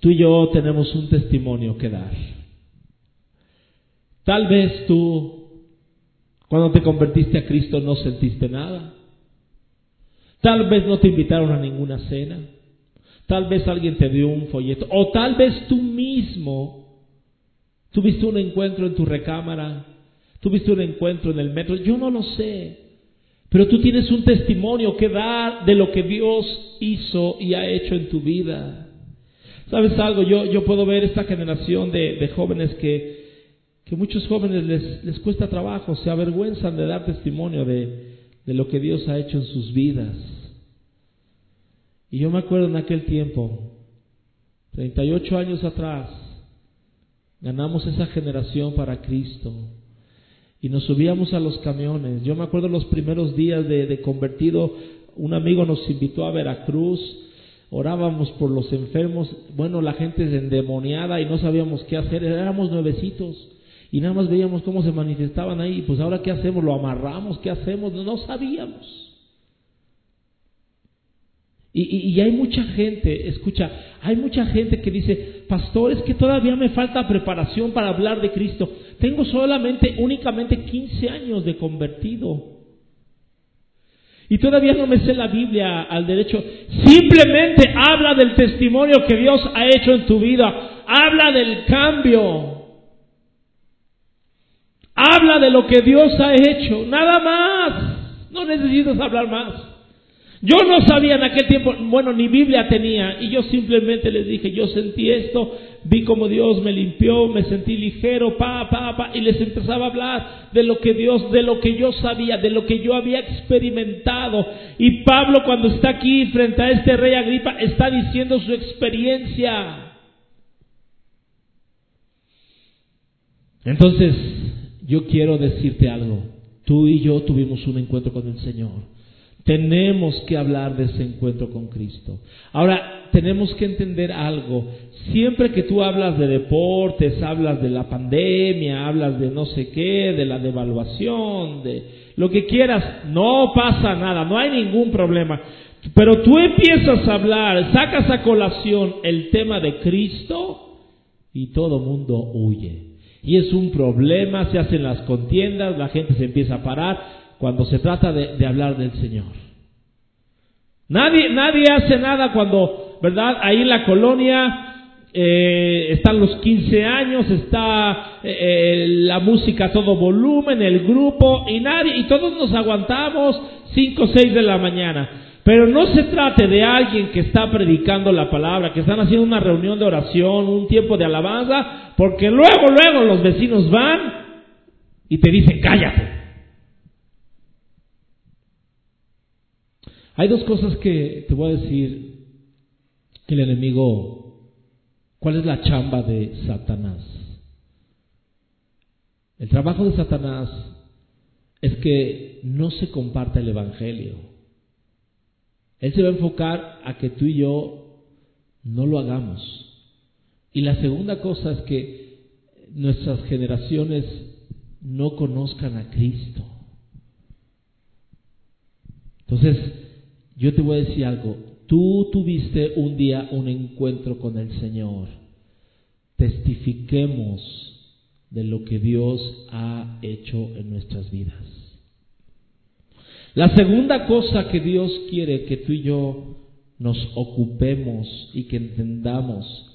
tú y yo tenemos un testimonio que dar. Tal vez tú cuando te convertiste a Cristo no sentiste nada. Tal vez no te invitaron a ninguna cena. Tal vez alguien te dio un folleto. O tal vez tú mismo tuviste un encuentro en tu recámara. Tuviste un encuentro en el metro. Yo no lo sé. Pero tú tienes un testimonio que dar de lo que Dios hizo y ha hecho en tu vida. ¿Sabes algo? Yo, puedo ver esta generación de, jóvenes que, que muchos jóvenes les, cuesta trabajo, se avergüenzan de dar testimonio de lo que Dios ha hecho en sus vidas. Y yo me acuerdo en aquel tiempo, 38 años atrás, ganamos esa generación para Cristo y nos subíamos a los camiones. Yo me acuerdo los primeros días de, convertido, un amigo nos invitó a Veracruz, orábamos por los enfermos, bueno, la gente es endemoniada y no sabíamos qué hacer, éramos nuevecitos y nada más veíamos cómo se manifestaban ahí, pues ahora qué hacemos, lo amarramos, qué hacemos, no, sabíamos. Y, y, hay mucha gente, escucha, hay mucha gente que dice, pastor, es que todavía me falta preparación para hablar de Cristo. Tengo solamente, únicamente 15 años de convertido. Y todavía no me sé la Biblia al derecho. Simplemente habla del testimonio que Dios ha hecho en tu vida. Habla del cambio. Habla de lo que Dios ha hecho. Nada más. No necesitas hablar más. Yo no sabía en aquel tiempo, bueno, ni Biblia tenía, y yo simplemente les dije, yo sentí esto, vi como Dios me limpió, me sentí ligero, pa, pa, pa, y les empezaba a hablar de lo que Dios, de lo que yo sabía, de lo que yo había experimentado. Y Pablo cuando está aquí frente a este rey Agripa, está diciendo su experiencia. Entonces, yo quiero decirte algo. Tú y yo tuvimos un encuentro con el Señor. Tenemos que hablar de ese encuentro con Cristo. Ahora, tenemos que entender algo. Siempre que tú hablas de deportes, hablas de la pandemia, hablas de no sé qué, de la devaluación, de lo que quieras, no pasa nada, no hay ningún problema. Pero tú empiezas a hablar, sacas a colación el tema de Cristo y todo mundo huye. Y es un problema, se hacen las contiendas, la gente se empieza a parar cuando se trata de, hablar del Señor. Nadie, nadie hace nada cuando, ¿verdad? Ahí en la colonia eh, están los 15 años, está eh, eh, la música a todo volumen, el grupo, y nadie, y todos nos aguantamos 5 o 6 de la mañana. Pero no se trate de alguien que está predicando la palabra, que están haciendo una reunión de oración, un tiempo de alabanza, porque luego, luego los vecinos van y te dicen, cállate. Hay dos cosas que te voy a decir que el enemigo, ¿cuál es la chamba de Satanás? El trabajo de Satanás es que no se comparta el Evangelio. Él se va a enfocar a que tú y yo no lo hagamos. Y la segunda cosa es que nuestras generaciones no conozcan a Cristo. Entonces, yo te voy a decir algo. Tú tuviste un día un encuentro con el Señor. Testifiquemos de lo que Dios ha hecho en nuestras vidas. La segunda cosa que Dios quiere que tú y yo nos ocupemos y que entendamos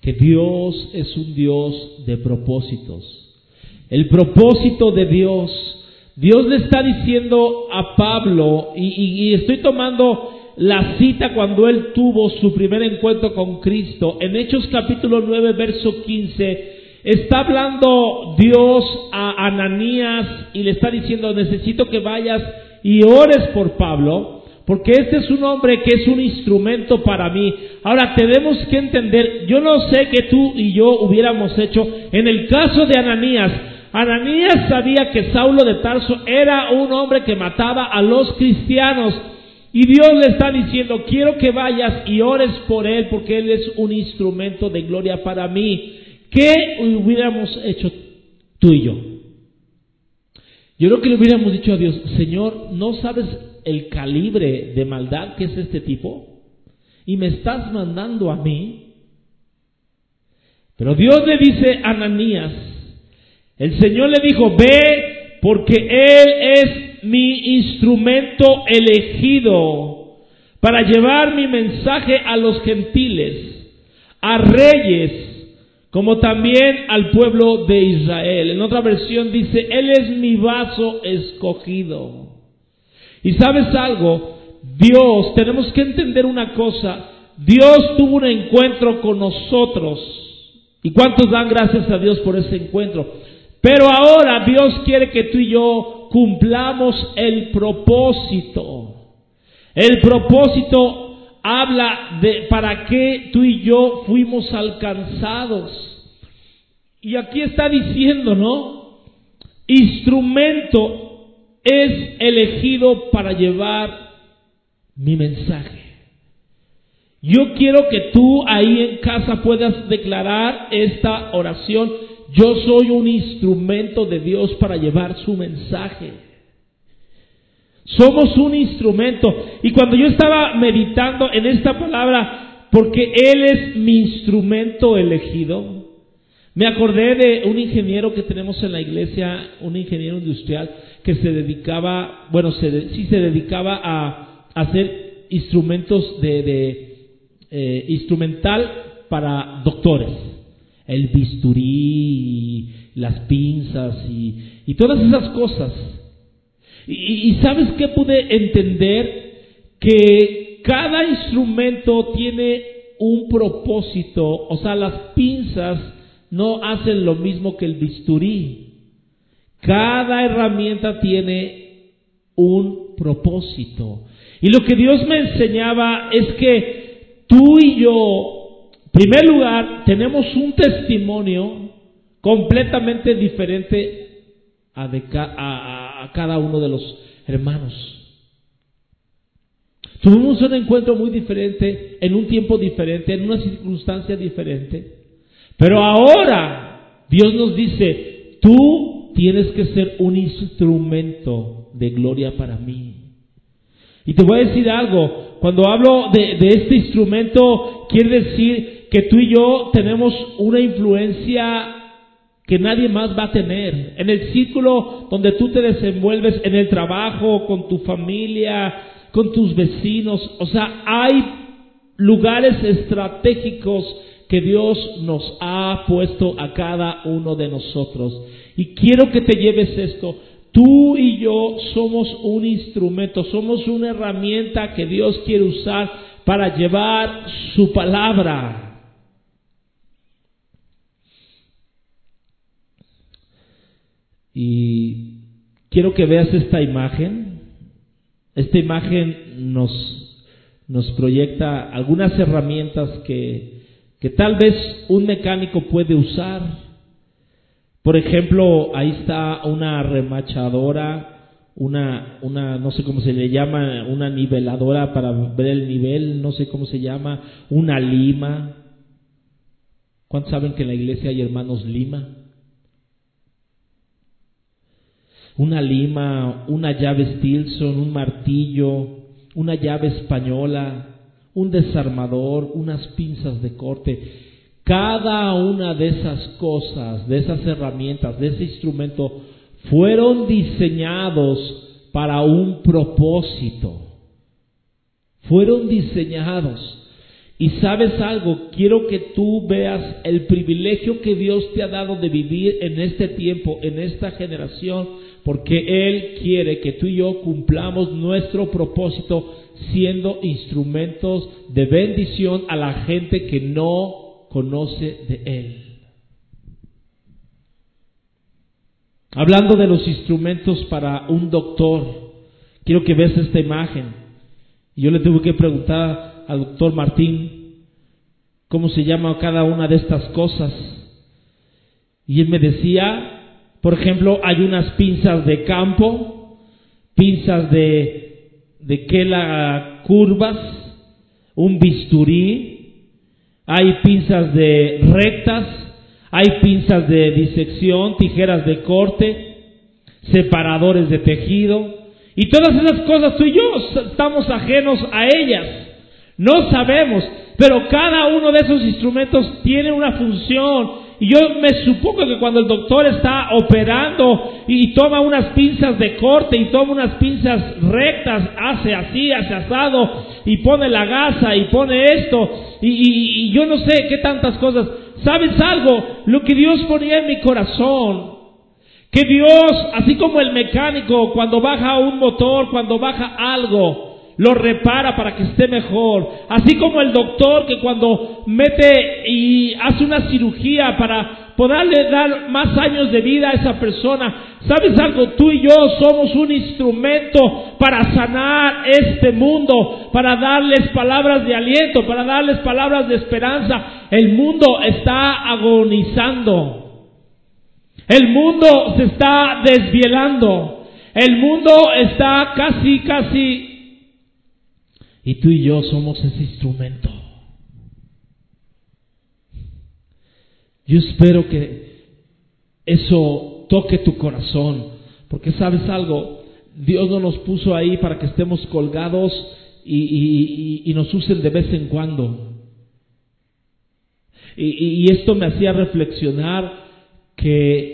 que Dios es un Dios de propósitos. El propósito de Dios Dios le está diciendo a Pablo, y, estoy tomando la cita cuando él tuvo su primer encuentro con Cristo, en Hechos capítulo 9, verso 15, está hablando Dios a Ananías y le está diciendo, necesito que vayas y ores por Pablo, porque este es un hombre que es un instrumento para mí. Ahora tenemos que entender, yo no sé que tú y yo hubiéramos hecho, en el caso de Ananías, Ananías sabía que Saulo de Tarso era un hombre que mataba a los cristianos. Y Dios le está diciendo, quiero que vayas y ores por él porque él es un instrumento de gloria para mí. ¿Qué hubiéramos hecho tú y yo? Yo creo que le hubiéramos dicho a Dios, Señor, ¿no sabes el calibre de maldad que es este tipo? Y me estás mandando a mí. Pero Dios le dice a Ananías, el Señor le dijo, ve porque Él es mi instrumento elegido para llevar mi mensaje a los gentiles, a reyes, como también al pueblo de Israel. En otra versión dice, Él es mi vaso escogido. Y sabes algo, Dios, tenemos que entender una cosa, Dios tuvo un encuentro con nosotros. ¿Y cuántos dan gracias a Dios por ese encuentro? Pero ahora Dios quiere que tú y yo cumplamos el propósito. El propósito habla de para qué tú y yo fuimos alcanzados. Y aquí está diciendo, ¿no? Instrumento es elegido para llevar mi mensaje. Yo quiero que tú ahí en casa puedas declarar esta oración. Yo soy un instrumento de Dios para llevar su mensaje. Somos un instrumento. Y cuando yo estaba meditando en esta palabra, porque Él es mi instrumento elegido, me acordé de un ingeniero que tenemos en la iglesia, un ingeniero industrial, que se dedicaba, bueno, se, sí se dedicaba a, hacer instrumentos de, eh, instrumental para doctores. El bisturí, las pinzas y, todas esas cosas. Y, sabes qué pude entender? Que cada instrumento tiene un propósito, o sea, las pinzas no hacen lo mismo que el bisturí. Cada herramienta tiene un propósito. Y lo que Dios me enseñaba es que tú y yo, primer lugar, tenemos un testimonio completamente diferente a, a cada uno de los hermanos. Tuvimos un encuentro muy diferente, en un tiempo diferente, en una circunstancia diferente. Pero ahora Dios nos dice, tú tienes que ser un instrumento de gloria para mí. Y te voy a decir algo, cuando hablo de, este instrumento, quiere decir que tú y yo tenemos una influencia que nadie más va a tener. En el círculo donde tú te desenvuelves, en el trabajo, con tu familia, con tus vecinos, o sea, hay lugares estratégicos que Dios nos ha puesto a cada uno de nosotros. Y quiero que te lleves esto. Tú y yo somos un instrumento, somos una herramienta que Dios quiere usar para llevar su palabra. Y quiero que veas esta imagen. Esta imagen nos, nos proyecta algunas herramientas que que tal vez un mecánico puede usar. Por ejemplo, ahí está una remachadora, una, una, no sé cómo se le llama, una niveladora para ver el nivel, no sé cómo se llama, una lima. ¿Cuántos saben que en la iglesia hay hermanos lima? Una lima, una llave Stilson, un martillo, una llave española, un desarmador, unas pinzas de corte. Cada una de esas cosas, de esas herramientas, de ese instrumento, fueron diseñados para un propósito. Fueron diseñados. Y sabes algo, quiero que tú veas el privilegio que Dios te ha dado de vivir en este tiempo, en esta generación, porque Él quiere que tú y yo cumplamos nuestro propósito siendo instrumentos de bendición a la gente que no conoce de Él. Hablando de los instrumentos para un doctor, quiero que veas esta imagen. Yo le tuve que preguntar al doctor Martín cómo se llama cada una de estas cosas. Y él me decía, por ejemplo, hay unas pinzas de campo, pinzas de de que la curvas, un bisturí, hay pinzas de rectas, hay pinzas de disección, tijeras de corte, separadores de tejido, y todas esas cosas tú y yo estamos ajenos a ellas. No sabemos, pero cada uno de esos instrumentos tiene una función Y yo me supongo que cuando el doctor está operando y toma unas pinzas de corte y toma unas pinzas rectas, hace así, hace asado y pone la gasa y pone esto y, y yo no sé qué tantas cosas. ¿Sabes algo? Lo que Dios ponía en mi corazón que Dios, así como el mecánico cuando baja un motor, cuando baja algo, lo repara para que esté mejor. Así como el doctor que cuando mete y hace una cirugía para poderle dar más años de vida a esa persona. ¿Sabes algo? Tú y yo somos un instrumento para sanar este mundo, para darles palabras de aliento, para darles palabras de esperanza. El mundo está agonizando. El mundo se está desvielando. El mundo está casi, casi y tú y yo somos ese instrumento. Yo espero que eso toque tu corazón, porque sabes algo, Dios no nos puso ahí para que estemos colgados y, nos usen de vez en cuando. Y esto me hacía reflexionar que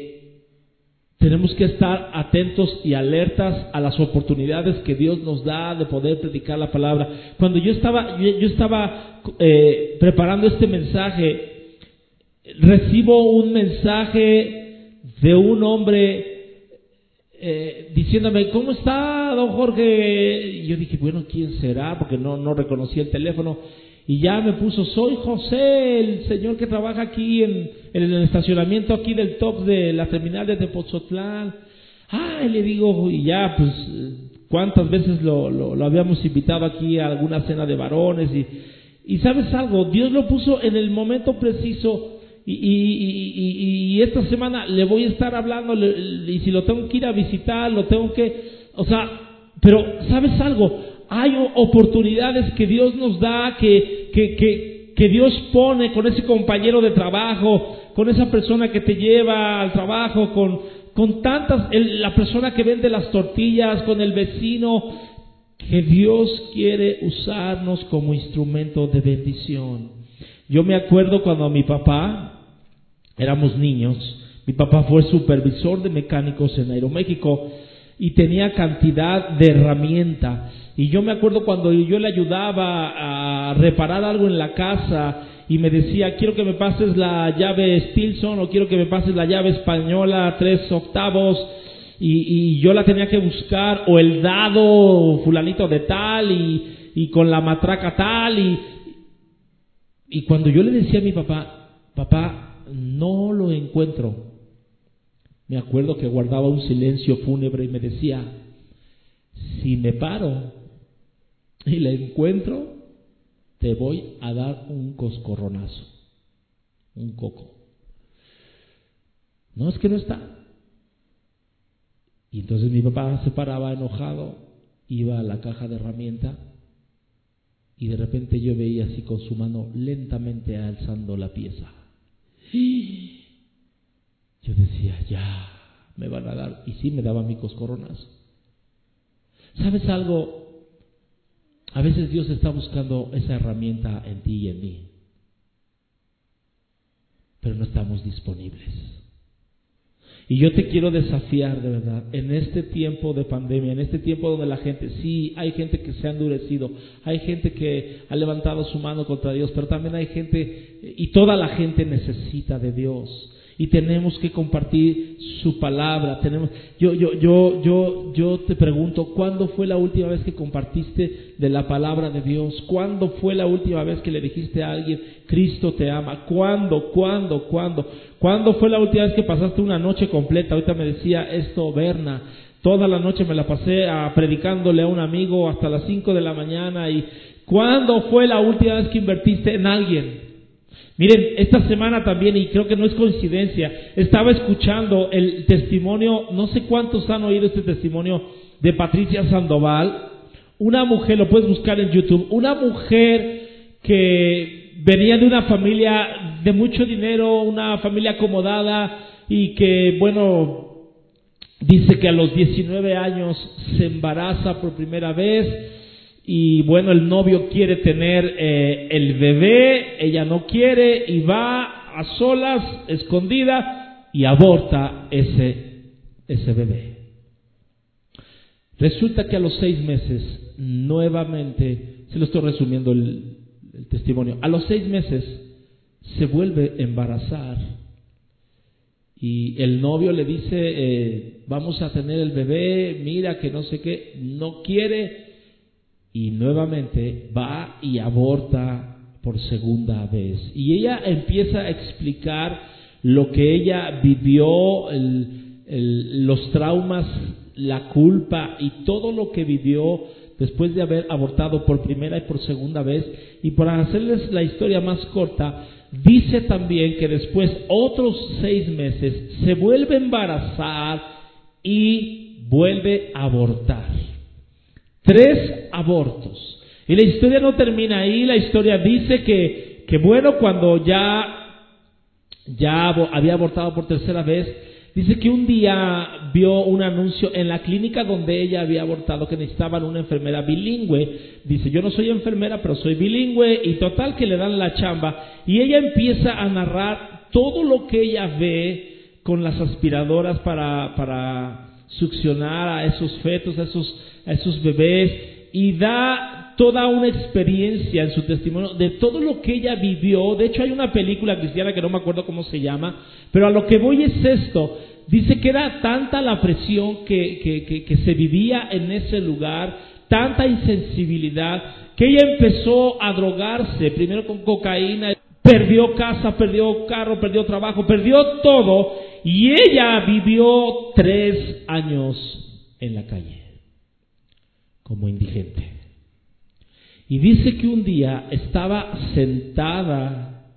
tenemos que estar atentos y alertas a las oportunidades que Dios nos da de poder predicar la palabra. Cuando yo estaba, yo, estaba eh, preparando este mensaje, recibo un mensaje de un hombre eh, diciéndome, ¿cómo está, don Jorge? Y yo dije, bueno, ¿quién será? Porque no, no reconocí el teléfono. Y ya me puso, soy José, el señor que trabaja aquí en, el estacionamiento aquí del top de la terminal de Tepozotlán. Ah, y le digo, y ya, pues, cuántas veces lo, lo, habíamos invitado aquí a alguna cena de varones. Y, y sabes algo, Dios lo puso en el momento preciso. Y, y, y, esta semana le voy a estar hablando, y si lo tengo que ir a visitar, lo tengo que, o sea, pero sabes algo, hay oportunidades que Dios nos da, que, que, que, que Dios pone con ese compañero de trabajo, con esa persona que te lleva al trabajo, con, con tantas, la persona que vende las tortillas, con el vecino, que Dios quiere usarnos como instrumento de bendición. Yo me acuerdo cuando mi papá, éramos niños, mi papá fue supervisor de mecánicos en Aeroméxico y tenía cantidad de herramientas. Y yo me acuerdo cuando yo le ayudaba a reparar algo en la casa y me decía, quiero que me pases la llave Stilson o quiero que me pases la llave española tres octavos y, yo la tenía que buscar o el dado fulanito de tal y, y con la matraca tal y, y cuando yo le decía a mi papá, papá, no lo encuentro, me acuerdo que guardaba un silencio fúnebre y me decía, si me paro y la encuentro, te voy a dar un coscorronazo, un coco. No es que no está. Y entonces mi papá se paraba enojado, iba a la caja de herramienta y de repente yo veía así con su mano lentamente alzando la pieza. Yo decía, ya, me van a dar. Y sí, me daba mi coscorronazo. ¿Sabes algo? A veces Dios está buscando esa herramienta en ti y en mí, pero no estamos disponibles. Y yo te quiero desafiar de verdad, en este tiempo de pandemia, en este tiempo donde la gente, sí, hay gente que se ha endurecido, hay gente que ha levantado su mano contra Dios, pero también hay gente, y toda la gente necesita de Dios y tenemos que compartir su palabra. Tenemos, yo, yo, yo, yo, yo te pregunto, ¿cuándo fue la última vez que compartiste de la palabra de Dios? ¿Cuándo fue la última vez que le dijiste a alguien, Cristo te ama? ¿Cuándo, cuándo, cuándo? ¿Cuándo fue la última vez que pasaste una noche completa? Ahorita me decía esto, Berna. Toda la noche me la pasé a, predicándole a un amigo hasta las 5 de la mañana. ¿Y cuándo fue la última vez que invertiste en alguien? Miren, esta semana también, y creo que no es coincidencia, estaba escuchando el testimonio, no sé cuántos han oído este testimonio de Patricia Sandoval, una mujer, lo puedes buscar en YouTube, una mujer que venía de una familia de mucho dinero, una familia acomodada y que, bueno, dice que a los 19 años se embaraza por primera vez y bueno, el novio quiere tener eh, el bebé, ella no quiere y va a solas, escondida, y aborta ese, ese bebé. Resulta que a los seis meses, nuevamente, se lo estoy resumiendo el, testimonio, a los seis meses se vuelve a embarazar y el novio le dice, eh, vamos a tener el bebé, mira que no sé qué, no quiere y nuevamente va y aborta por segunda vez. Y ella empieza a explicar lo que ella vivió, los traumas, la culpa y todo lo que vivió después de haber abortado por primera y por segunda vez. Y para hacerles la historia más corta, dice también que después otros seis meses se vuelve a embarazar y vuelve a abortar. Tres abortos. Y la historia no termina ahí, la historia dice que, que bueno, cuando ya, ya había abortado por tercera vez, dice que un día vio un anuncio en la clínica donde ella había abortado que necesitaban una enfermera bilingüe. Dice, yo no soy enfermera, pero soy bilingüe y total que le dan la chamba. Y ella empieza a narrar todo lo que ella ve con las aspiradoras para, para succionar a esos fetos, a esos, a esos bebés y da toda una experiencia en su testimonio de todo lo que ella vivió. De hecho, hay una película cristiana que no me acuerdo cómo se llama, pero a lo que voy es esto. Dice que era tanta la presión que, que, que, se vivía en ese lugar, tanta insensibilidad, que ella empezó a drogarse, primero con cocaína, perdió casa, perdió carro, perdió trabajo, perdió todo, y ella vivió tres años en la calle como indigente. Y dice que un día estaba sentada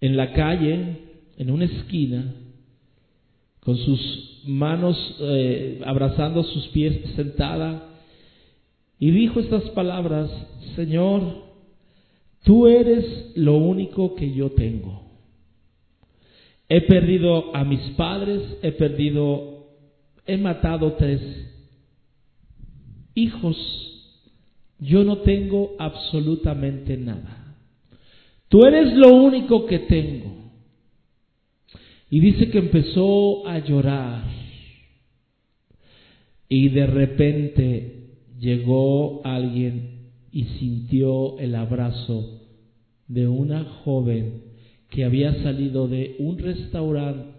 en la calle, en una esquina, con sus manos eh, abrazando sus pies, sentada, y dijo estas palabras, Señor, tú eres lo único que yo tengo. He perdido a mis padres, he perdido, he matado tres hijos yo no tengo absolutamente nada. Tú eres lo único que tengo. Y dice que empezó a llorar. Y de repente llegó alguien y sintió el abrazo de una joven que había salido de un restaurante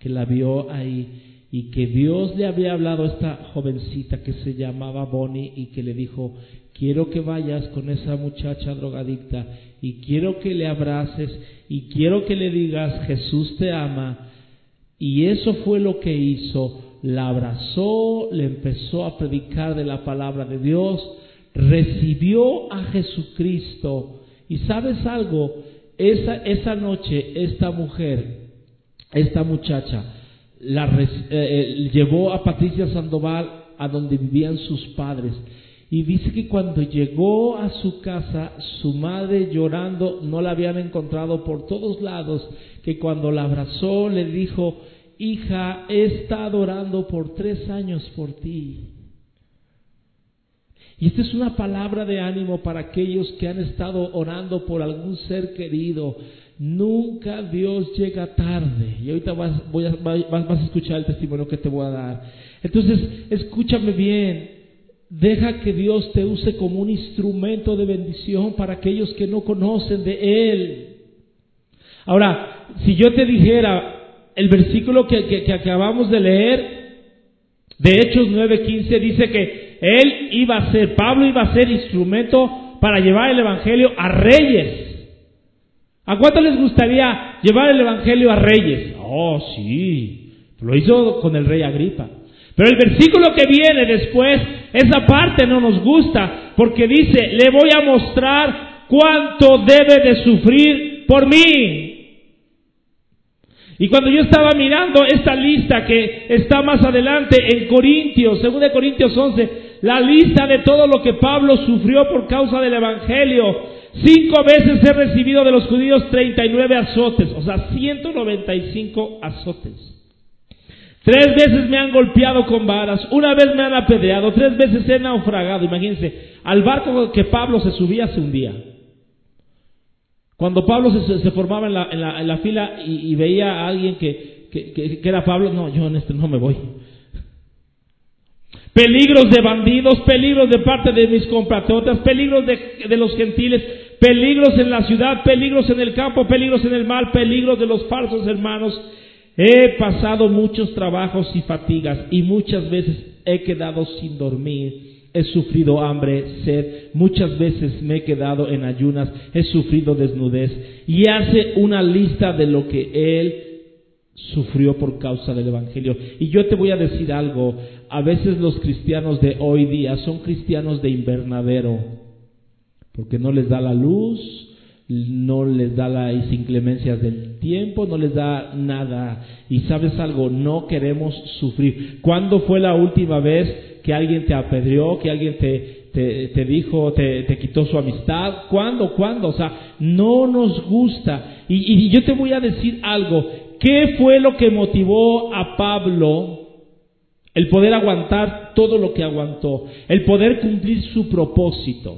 que la vio ahí y que Dios le había hablado a esta jovencita que se llamaba Bonnie y que le dijo, quiero que vayas con esa muchacha drogadicta y quiero que le abraces y quiero que le digas Jesús te ama. Y eso fue lo que hizo. La abrazó, le empezó a predicar de la palabra de Dios, recibió a Jesucristo. Y sabes algo, esa, esa noche esta mujer, esta muchacha, la, eh, eh, llevó a Patricia Sandoval a donde vivían sus padres y dice que cuando llegó a su casa, su madre llorando, no la habían encontrado por todos lados, que cuando la abrazó le dijo, hija, he estado orando por tres años por ti. Y esta es una palabra de ánimo para aquellos que han estado orando por algún ser querido. Nunca Dios llega tarde. Y ahorita vas, voy a, a escuchar el testimonio que te voy a dar. Entonces, escúchame bien. Deja que Dios te use como un instrumento de bendición para aquellos que no conocen de Él. Ahora, si yo te dijera el versículo que, acabamos de leer, de Hechos 9:15, dice que Él iba a ser, Pablo iba a ser instrumento para llevar el Evangelio a reyes. ¿A cuánto les gustaría llevar el Evangelio a reyes? Oh, sí, lo hizo con el rey Agripa. Pero el versículo que viene después, esa parte no nos gusta, porque dice, le voy a mostrar cuánto debe de sufrir por mí. Y cuando yo estaba mirando esta lista que está más adelante en Corintios, 2 Corintios 11, la lista de todo lo que Pablo sufrió por causa del Evangelio, cinco veces he recibido de los judíos 39 azotes, o sea, 195 azotes. Tres veces me han golpeado con varas, una vez me han apedreado, tres veces he naufragado. Imagínense, al barco que Pablo se subía hace un día. Cuando Pablo se, formaba en la, en la, fila y, veía a alguien que, que, era Pablo, no, yo en este no me voy. Peligros de bandidos, peligros de parte de mis compatriotas, peligros de, los gentiles, peligros en la ciudad, peligros en el campo, peligros en el mar, peligros de los falsos hermanos. He pasado muchos trabajos y fatigas y muchas veces he quedado sin dormir. He sufrido hambre, sed, muchas veces me he quedado en ayunas, he sufrido desnudez. Y hace una lista de lo que él sufrió por causa del Evangelio. Y yo te voy a decir algo, a veces los cristianos de hoy día son cristianos de invernadero, porque no les da la luz, no les da las inclemencias del tiempo, no les da nada. Y sabes algo, no queremos sufrir. ¿Cuándo fue la última vez que alguien te apedreó, que alguien te, te, dijo, te, te, quitó su amistad? ¿Cuándo? ¿Cuándo? O sea, no nos gusta. Y, y yo te voy a decir algo. ¿Qué fue lo que motivó a Pablo el poder aguantar todo lo que aguantó, el poder cumplir su propósito.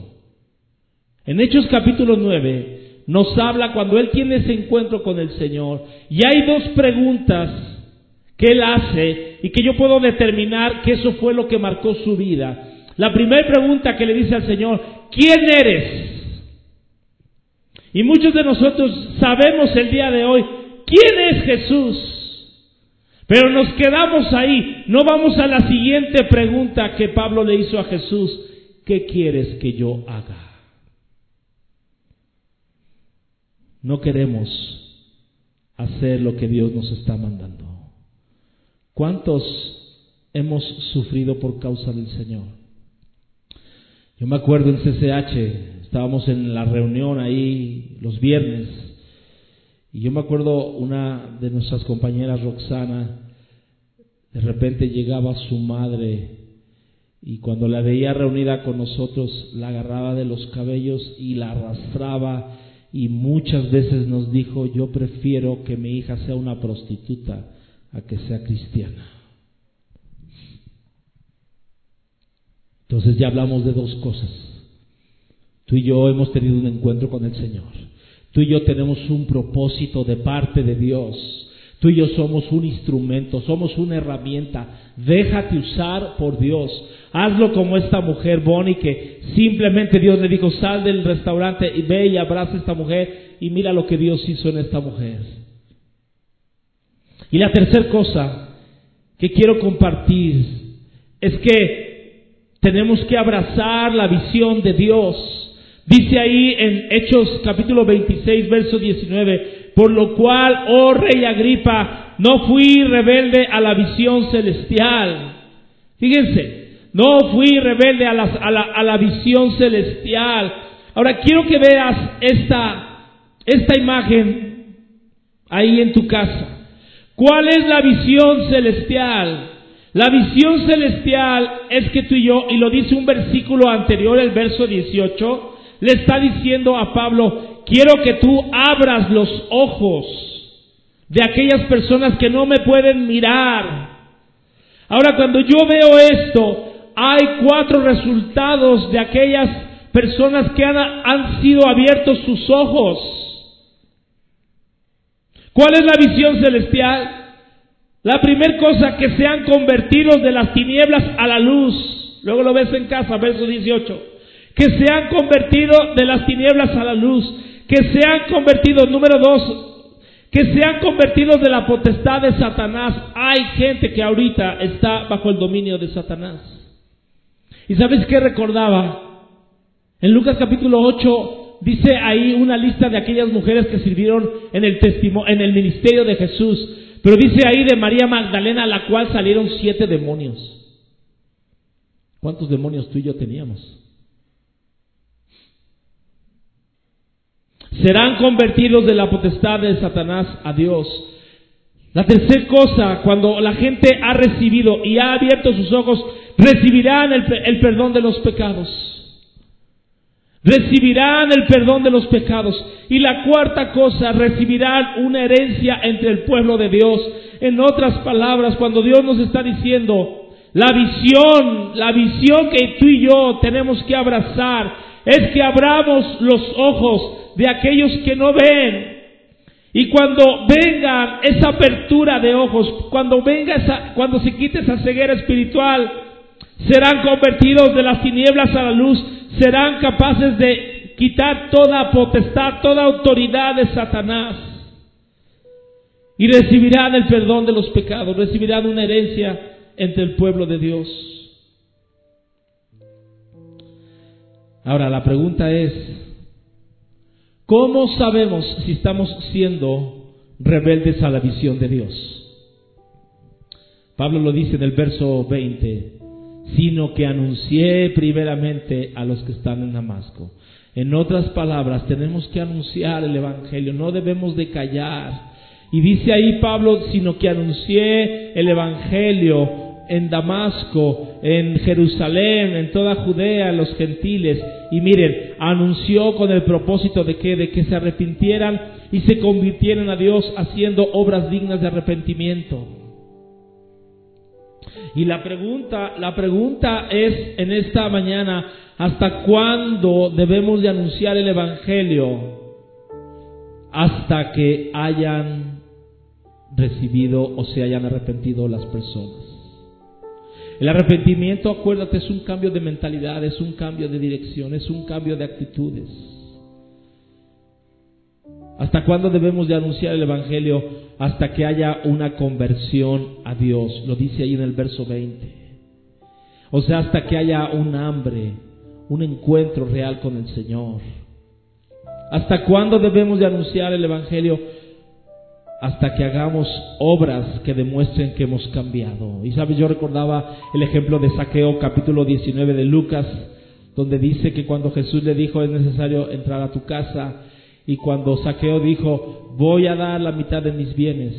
En Hechos capítulo 9 nos habla cuando él tiene ese encuentro con el Señor y hay dos preguntas que él hace y que yo puedo determinar que eso fue lo que marcó su vida. La primera pregunta que le dice al Señor, ¿quién eres? Y muchos de nosotros sabemos el día de hoy, ¿quién es Jesús? Pero nos quedamos ahí, no vamos a la siguiente pregunta que Pablo le hizo a Jesús, ¿qué quieres que yo haga? No queremos hacer lo que Dios nos está mandando. ¿Cuántos hemos sufrido por causa del Señor? Yo me acuerdo en CCH, estábamos en la reunión ahí los viernes, y yo me acuerdo una de nuestras compañeras, Roxana, de repente llegaba su madre y cuando la veía reunida con nosotros, la agarraba de los cabellos y la arrastraba y muchas veces nos dijo, yo prefiero que mi hija sea una prostituta a que sea cristiana. Entonces ya hablamos de dos cosas. Tú y yo hemos tenido un encuentro con el Señor. Tú y yo tenemos un propósito de parte de Dios. Tú y yo somos un instrumento, somos una herramienta. Déjate usar por Dios. Hazlo como esta mujer Bonnie que simplemente Dios le dijo, sal del restaurante y ve y abraza a esta mujer y mira lo que Dios hizo en esta mujer. Y la tercera cosa que quiero compartir es que tenemos que abrazar la visión de Dios. Dice ahí en Hechos capítulo 26, verso 19, por lo cual, oh rey Agripa, no fui rebelde a la visión celestial. Fíjense, no fui rebelde a, a, la, visión celestial. Ahora quiero que veas esta, esta imagen ahí en tu casa. ¿Cuál es la visión celestial? La visión celestial es que tú y yo, y lo dice un versículo anterior, el verso 18, le está diciendo a Pablo, quiero que tú abras los ojos de aquellas personas que no me pueden mirar. Ahora, cuando yo veo esto, hay cuatro resultados de aquellas personas que han, han sido abiertos sus ojos. ¿Cuál es la visión celestial? La primera cosa, que se han convertido de las tinieblas a la luz. Luego lo ves en casa, verso 18. Que se han convertido de las tinieblas a la luz. Que se han convertido, número dos, que se han convertido de la potestad de Satanás. Hay gente que ahorita está bajo el dominio de Satanás. ¿Y sabes qué recordaba? En Lucas capítulo 8 dice ahí una lista de aquellas mujeres que sirvieron en el, en el ministerio de Jesús. Pero dice ahí de María Magdalena, a la cual salieron siete demonios. ¿Cuántos demonios tú y yo teníamos? Serán convertidos de la potestad de Satanás a Dios. La tercera cosa, cuando la gente ha recibido y ha abierto sus ojos recibirán el, perdón de los pecados. Recibirán el perdón de los pecados. Y la cuarta cosa, recibirán una herencia entre el pueblo de Dios. En otras palabras, cuando Dios nos está diciendo, la visión, la visión que tú y yo tenemos que abrazar, es que abramos los ojos de aquellos que no ven. Y cuando venga esa apertura de ojos, cuando venga esa, cuando se quite esa ceguera espiritual, serán convertidos de las tinieblas a la luz, serán capaces de quitar toda potestad, toda autoridad de Satanás. Y recibirán el perdón de los pecados, recibirán una herencia entre el pueblo de Dios. Ahora, la pregunta es, ¿cómo sabemos si estamos siendo rebeldes a la visión de Dios? Pablo lo dice en el verso 20, sino que anuncié primeramente a los que están en Damasco. En otras palabras, tenemos que anunciar el Evangelio, no debemos de callar. Y dice ahí Pablo, sino que anuncié el Evangelio en Damasco, en Jerusalén, en toda Judea, en los gentiles. Y miren, anunció con el propósito de que, de que se arrepintieran y se convirtieran a Dios haciendo obras dignas de arrepentimiento. Y la pregunta, la pregunta es en esta mañana, ¿hasta cuándo debemos de anunciar el Evangelio? Hasta que hayan recibido o se hayan arrepentido las personas. El arrepentimiento, acuérdate, es un cambio de mentalidad, es un cambio de dirección, es un cambio de actitudes. ¿Hasta cuándo debemos de anunciar el Evangelio? Hasta que haya una conversión a Dios. Lo dice ahí en el verso 20. O sea, hasta que haya un hambre, un encuentro real con el Señor. ¿Hasta cuándo debemos de anunciar el Evangelio? Hasta que hagamos obras que demuestren que hemos cambiado. Y sabes, yo recordaba el ejemplo de Saqueo capítulo 19 de Lucas, donde dice que cuando Jesús le dijo es necesario entrar a tu casa, y cuando Saqueo dijo voy a dar la mitad de mis bienes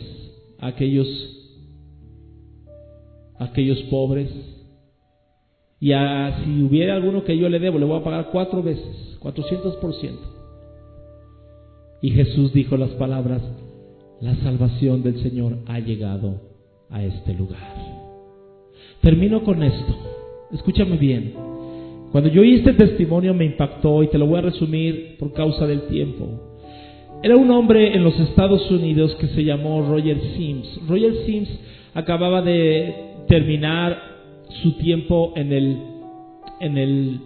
a aquellos, aquellos pobres, y si hubiera alguno que yo le debo, le voy a pagar cuatro veces, cuatrocientos por ciento. Y Jesús dijo las palabras, la salvación del Señor ha llegado a este lugar. Termino con esto. Escúchame bien. Cuando yo oí este testimonio me impactó y te lo voy a resumir por causa del tiempo. Era un hombre en los Estados Unidos que se llamó Roger Sims. Roger Sims acababa de terminar su tiempo en el, en el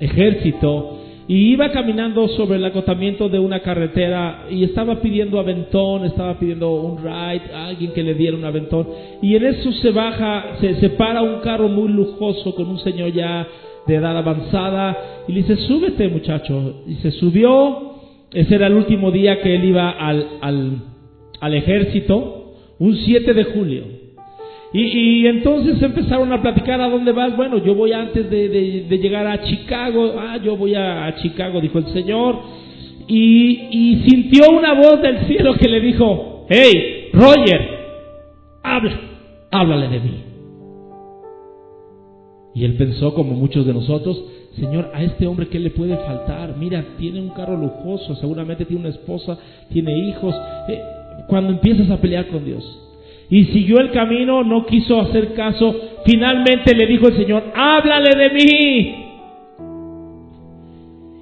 ejército y iba caminando sobre el acotamiento de una carretera y estaba pidiendo aventón, estaba pidiendo un ride, a alguien que le diera un aventón. Y en eso se baja, se separa un carro muy lujoso con un señor ya de edad avanzada y le dice, súbete muchacho. Y se subió, ese era el último día que él iba al, al, al ejército, un 7 de julio. Y, entonces empezaron a platicar a dónde vas. Bueno, yo voy antes de, llegar a Chicago. Ah, yo voy a, Chicago, dijo el Señor. Y, sintió una voz del cielo que le dijo, hey, Roger, habla, háblale de mí. Y él pensó, como muchos de nosotros, Señor, a este hombre, ¿qué le puede faltar? Mira, tiene un carro lujoso, seguramente tiene una esposa, tiene hijos. Eh, cuando empiezas a pelear con Dios, y siguió el camino, no quiso hacer caso. Finalmente le dijo el Señor, háblale de mí.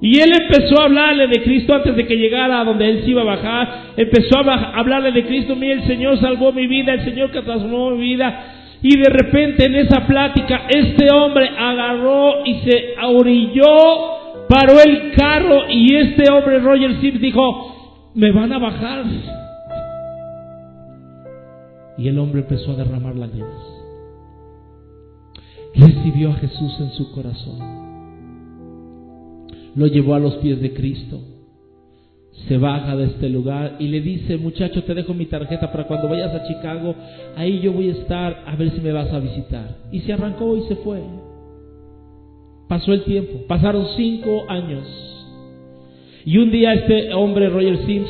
Y él empezó a hablarle de Cristo antes de que llegara a donde él se iba a bajar. Empezó a hablarle de Cristo. Mira, el Señor salvó mi vida, el Señor que transformó mi vida. Y de repente en esa plática, este hombre agarró y se orilló, paró el carro y este hombre, Roger Sims, dijo, me van a bajar. Y el hombre empezó a derramar lágrimas. Recibió a Jesús en su corazón. Lo llevó a los pies de Cristo. Se baja de este lugar y le dice, muchacho, te dejo mi tarjeta para cuando vayas a Chicago, ahí yo voy a estar a ver si me vas a visitar. Y se arrancó y se fue. Pasó el tiempo, pasaron cinco años. Y un día este hombre, Roger Sims,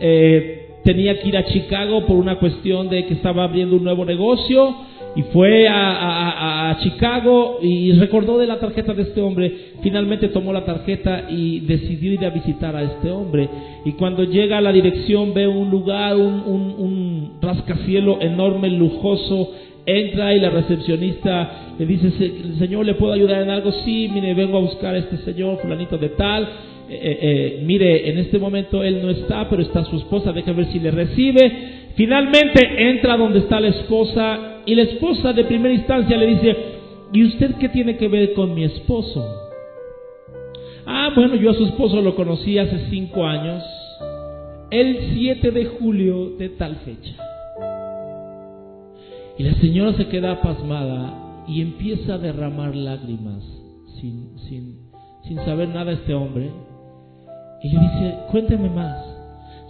eh, tenía que ir a Chicago por una cuestión de que estaba abriendo un nuevo negocio y fue a, Chicago y recordó de la tarjeta de este hombre. Finalmente tomó la tarjeta y decidió ir a visitar a este hombre. Y cuando llega a la dirección ve un lugar, un, un, un rascacielo enorme, lujoso. Entra y la recepcionista le dice, Señor, ¿le puedo ayudar en algo? Sí, mire, vengo a buscar a este señor, fulanito de tal eh, eh, mire, en este momento él no está, pero está su esposa, deja ver si le recibe. Finalmente entra donde está la esposa y la esposa de primera instancia le dice, ¿y usted qué tiene que ver con mi esposo? Ah, bueno, yo a su esposo lo conocí hace cinco años, el 7 de julio de tal fecha. Y la señora se queda pasmada y empieza a derramar lágrimas sin, sin, sin saber nada este hombre. Y le dice, cuéntame más.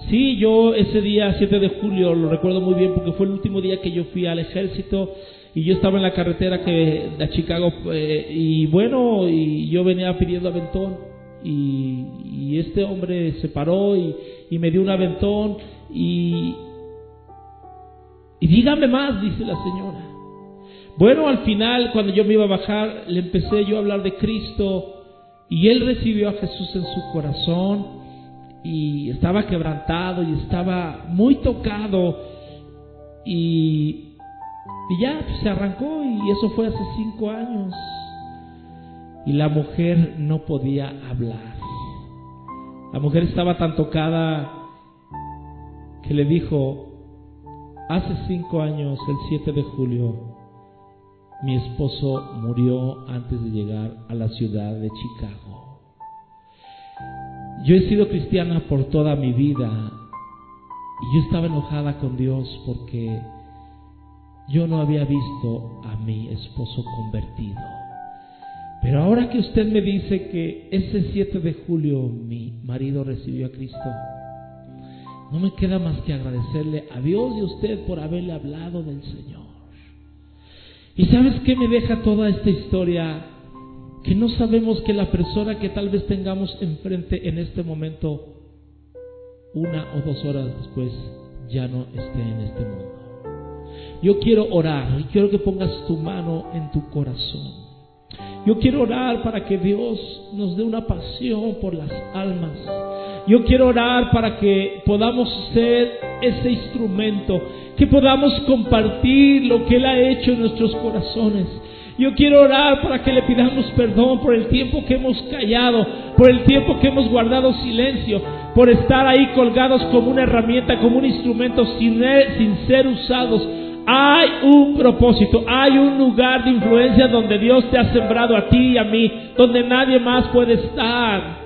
Sí, yo ese día 7 de julio lo recuerdo muy bien porque fue el último día que yo fui al ejército y yo estaba en la carretera que de Chicago eh, y bueno, y yo venía pidiendo aventón y, y este hombre se paró y, y, me dio un aventón y, y dígame más, dice la señora. Bueno, al final, cuando yo me iba a bajar, le empecé yo a hablar de Cristo y él recibió a Jesús en su corazón y estaba quebrantado y estaba muy tocado y, ya se arrancó y eso fue hace cinco años y la mujer no podía hablar. La mujer estaba tan tocada que le dijo, hace cinco años, el 7 de julio, mi esposo murió antes de llegar a la ciudad de Chicago. Yo he sido cristiana por toda mi vida y yo estaba enojada con Dios porque yo no había visto a mi esposo convertido. Pero ahora que usted me dice que ese 7 de julio mi marido recibió a Cristo, no me queda más que agradecerle a Dios y a usted por haberle hablado del Señor. ¿Y sabes qué me deja toda esta historia? Que no sabemos que la persona que tal vez tengamos enfrente en este momento, una o dos horas después, ya no esté en este mundo. Yo quiero orar y quiero que pongas tu mano en tu corazón. Yo quiero orar para que Dios nos dé una pasión por las almas. Yo quiero orar para que podamos ser ese instrumento, que podamos compartir lo que Él ha hecho en nuestros corazones. Yo quiero orar para que le pidamos perdón por el tiempo que hemos callado, por el tiempo que hemos guardado silencio, por estar ahí colgados como una herramienta, como un instrumento sin, sin ser usados hay un propósito, hay un lugar de influencia donde Dios te ha sembrado a ti y a mí, donde nadie más puede estar.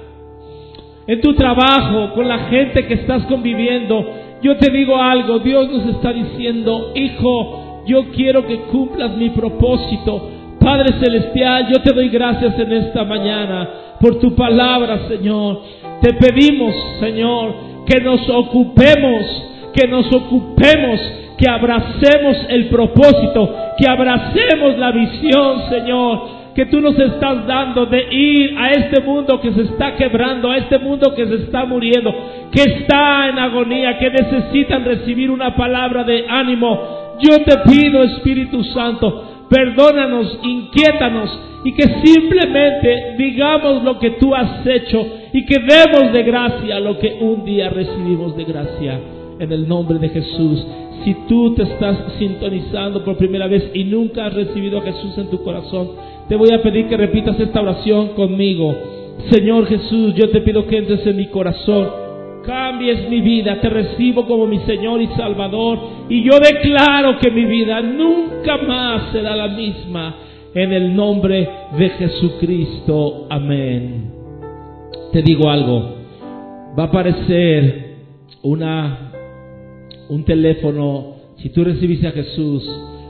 En tu trabajo, con la gente que estás conviviendo, yo te digo algo, Dios nos está diciendo, hijo, yo quiero que cumplas mi propósito. Padre Celestial, yo te doy gracias en esta mañana por tu palabra, Señor. Te pedimos, Señor, que nos ocupemos, que nos ocupemos que abracemos el propósito, que abracemos la visión, Señor, que tú nos estás dando de ir a este mundo que se está quebrando, a este mundo que se está muriendo, que está en agonía, que necesitan recibir una palabra de ánimo. Yo te pido, Espíritu Santo, perdónanos, inquiétanos y que simplemente digamos lo que tú has hecho y que demos de gracia lo que un día recibimos de gracia. En el nombre de Jesús. Si tú te estás sintonizando por primera vez y nunca has recibido a Jesús en tu corazón, te voy a pedir que repitas esta oración conmigo. Señor Jesús, yo te pido que entres en mi corazón, cambies mi vida, te recibo como mi Señor y Salvador y yo declaro que mi vida nunca más será la misma en el nombre de Jesucristo. Amén. Te digo algo, va a aparecer una un teléfono, si tú recibiste a Jesús,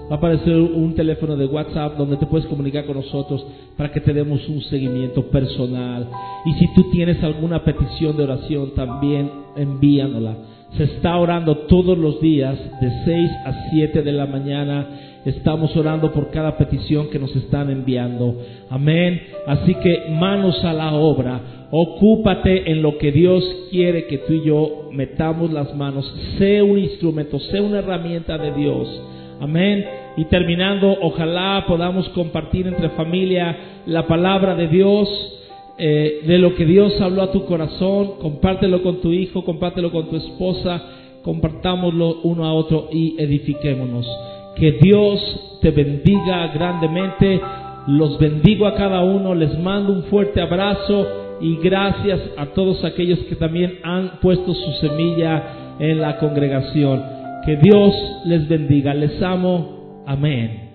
va a aparecer un teléfono de WhatsApp donde te puedes comunicar con nosotros para que te demos un seguimiento personal. Y si tú tienes alguna petición de oración, también envíanosla. Se está orando todos los días de 6 a 7 de la mañana. Estamos orando por cada petición que nos están enviando. Amén. Así que manos a la obra. Ocúpate en lo que Dios quiere que tú y yo metamos las manos. Sé un instrumento, sé una herramienta de Dios. Amén. Y terminando, ojalá podamos compartir entre familia la palabra de Dios, eh, de lo que Dios habló a tu corazón. Compártelo con tu hijo, compártelo con tu esposa, compartámoslo uno a otro y edifiquémonos. Que Dios te bendiga grandemente. Los bendigo a cada uno, les mando un fuerte abrazo y gracias a todos aquellos que también han puesto su semilla en la congregación. Que Dios les bendiga. Les amo. Amén.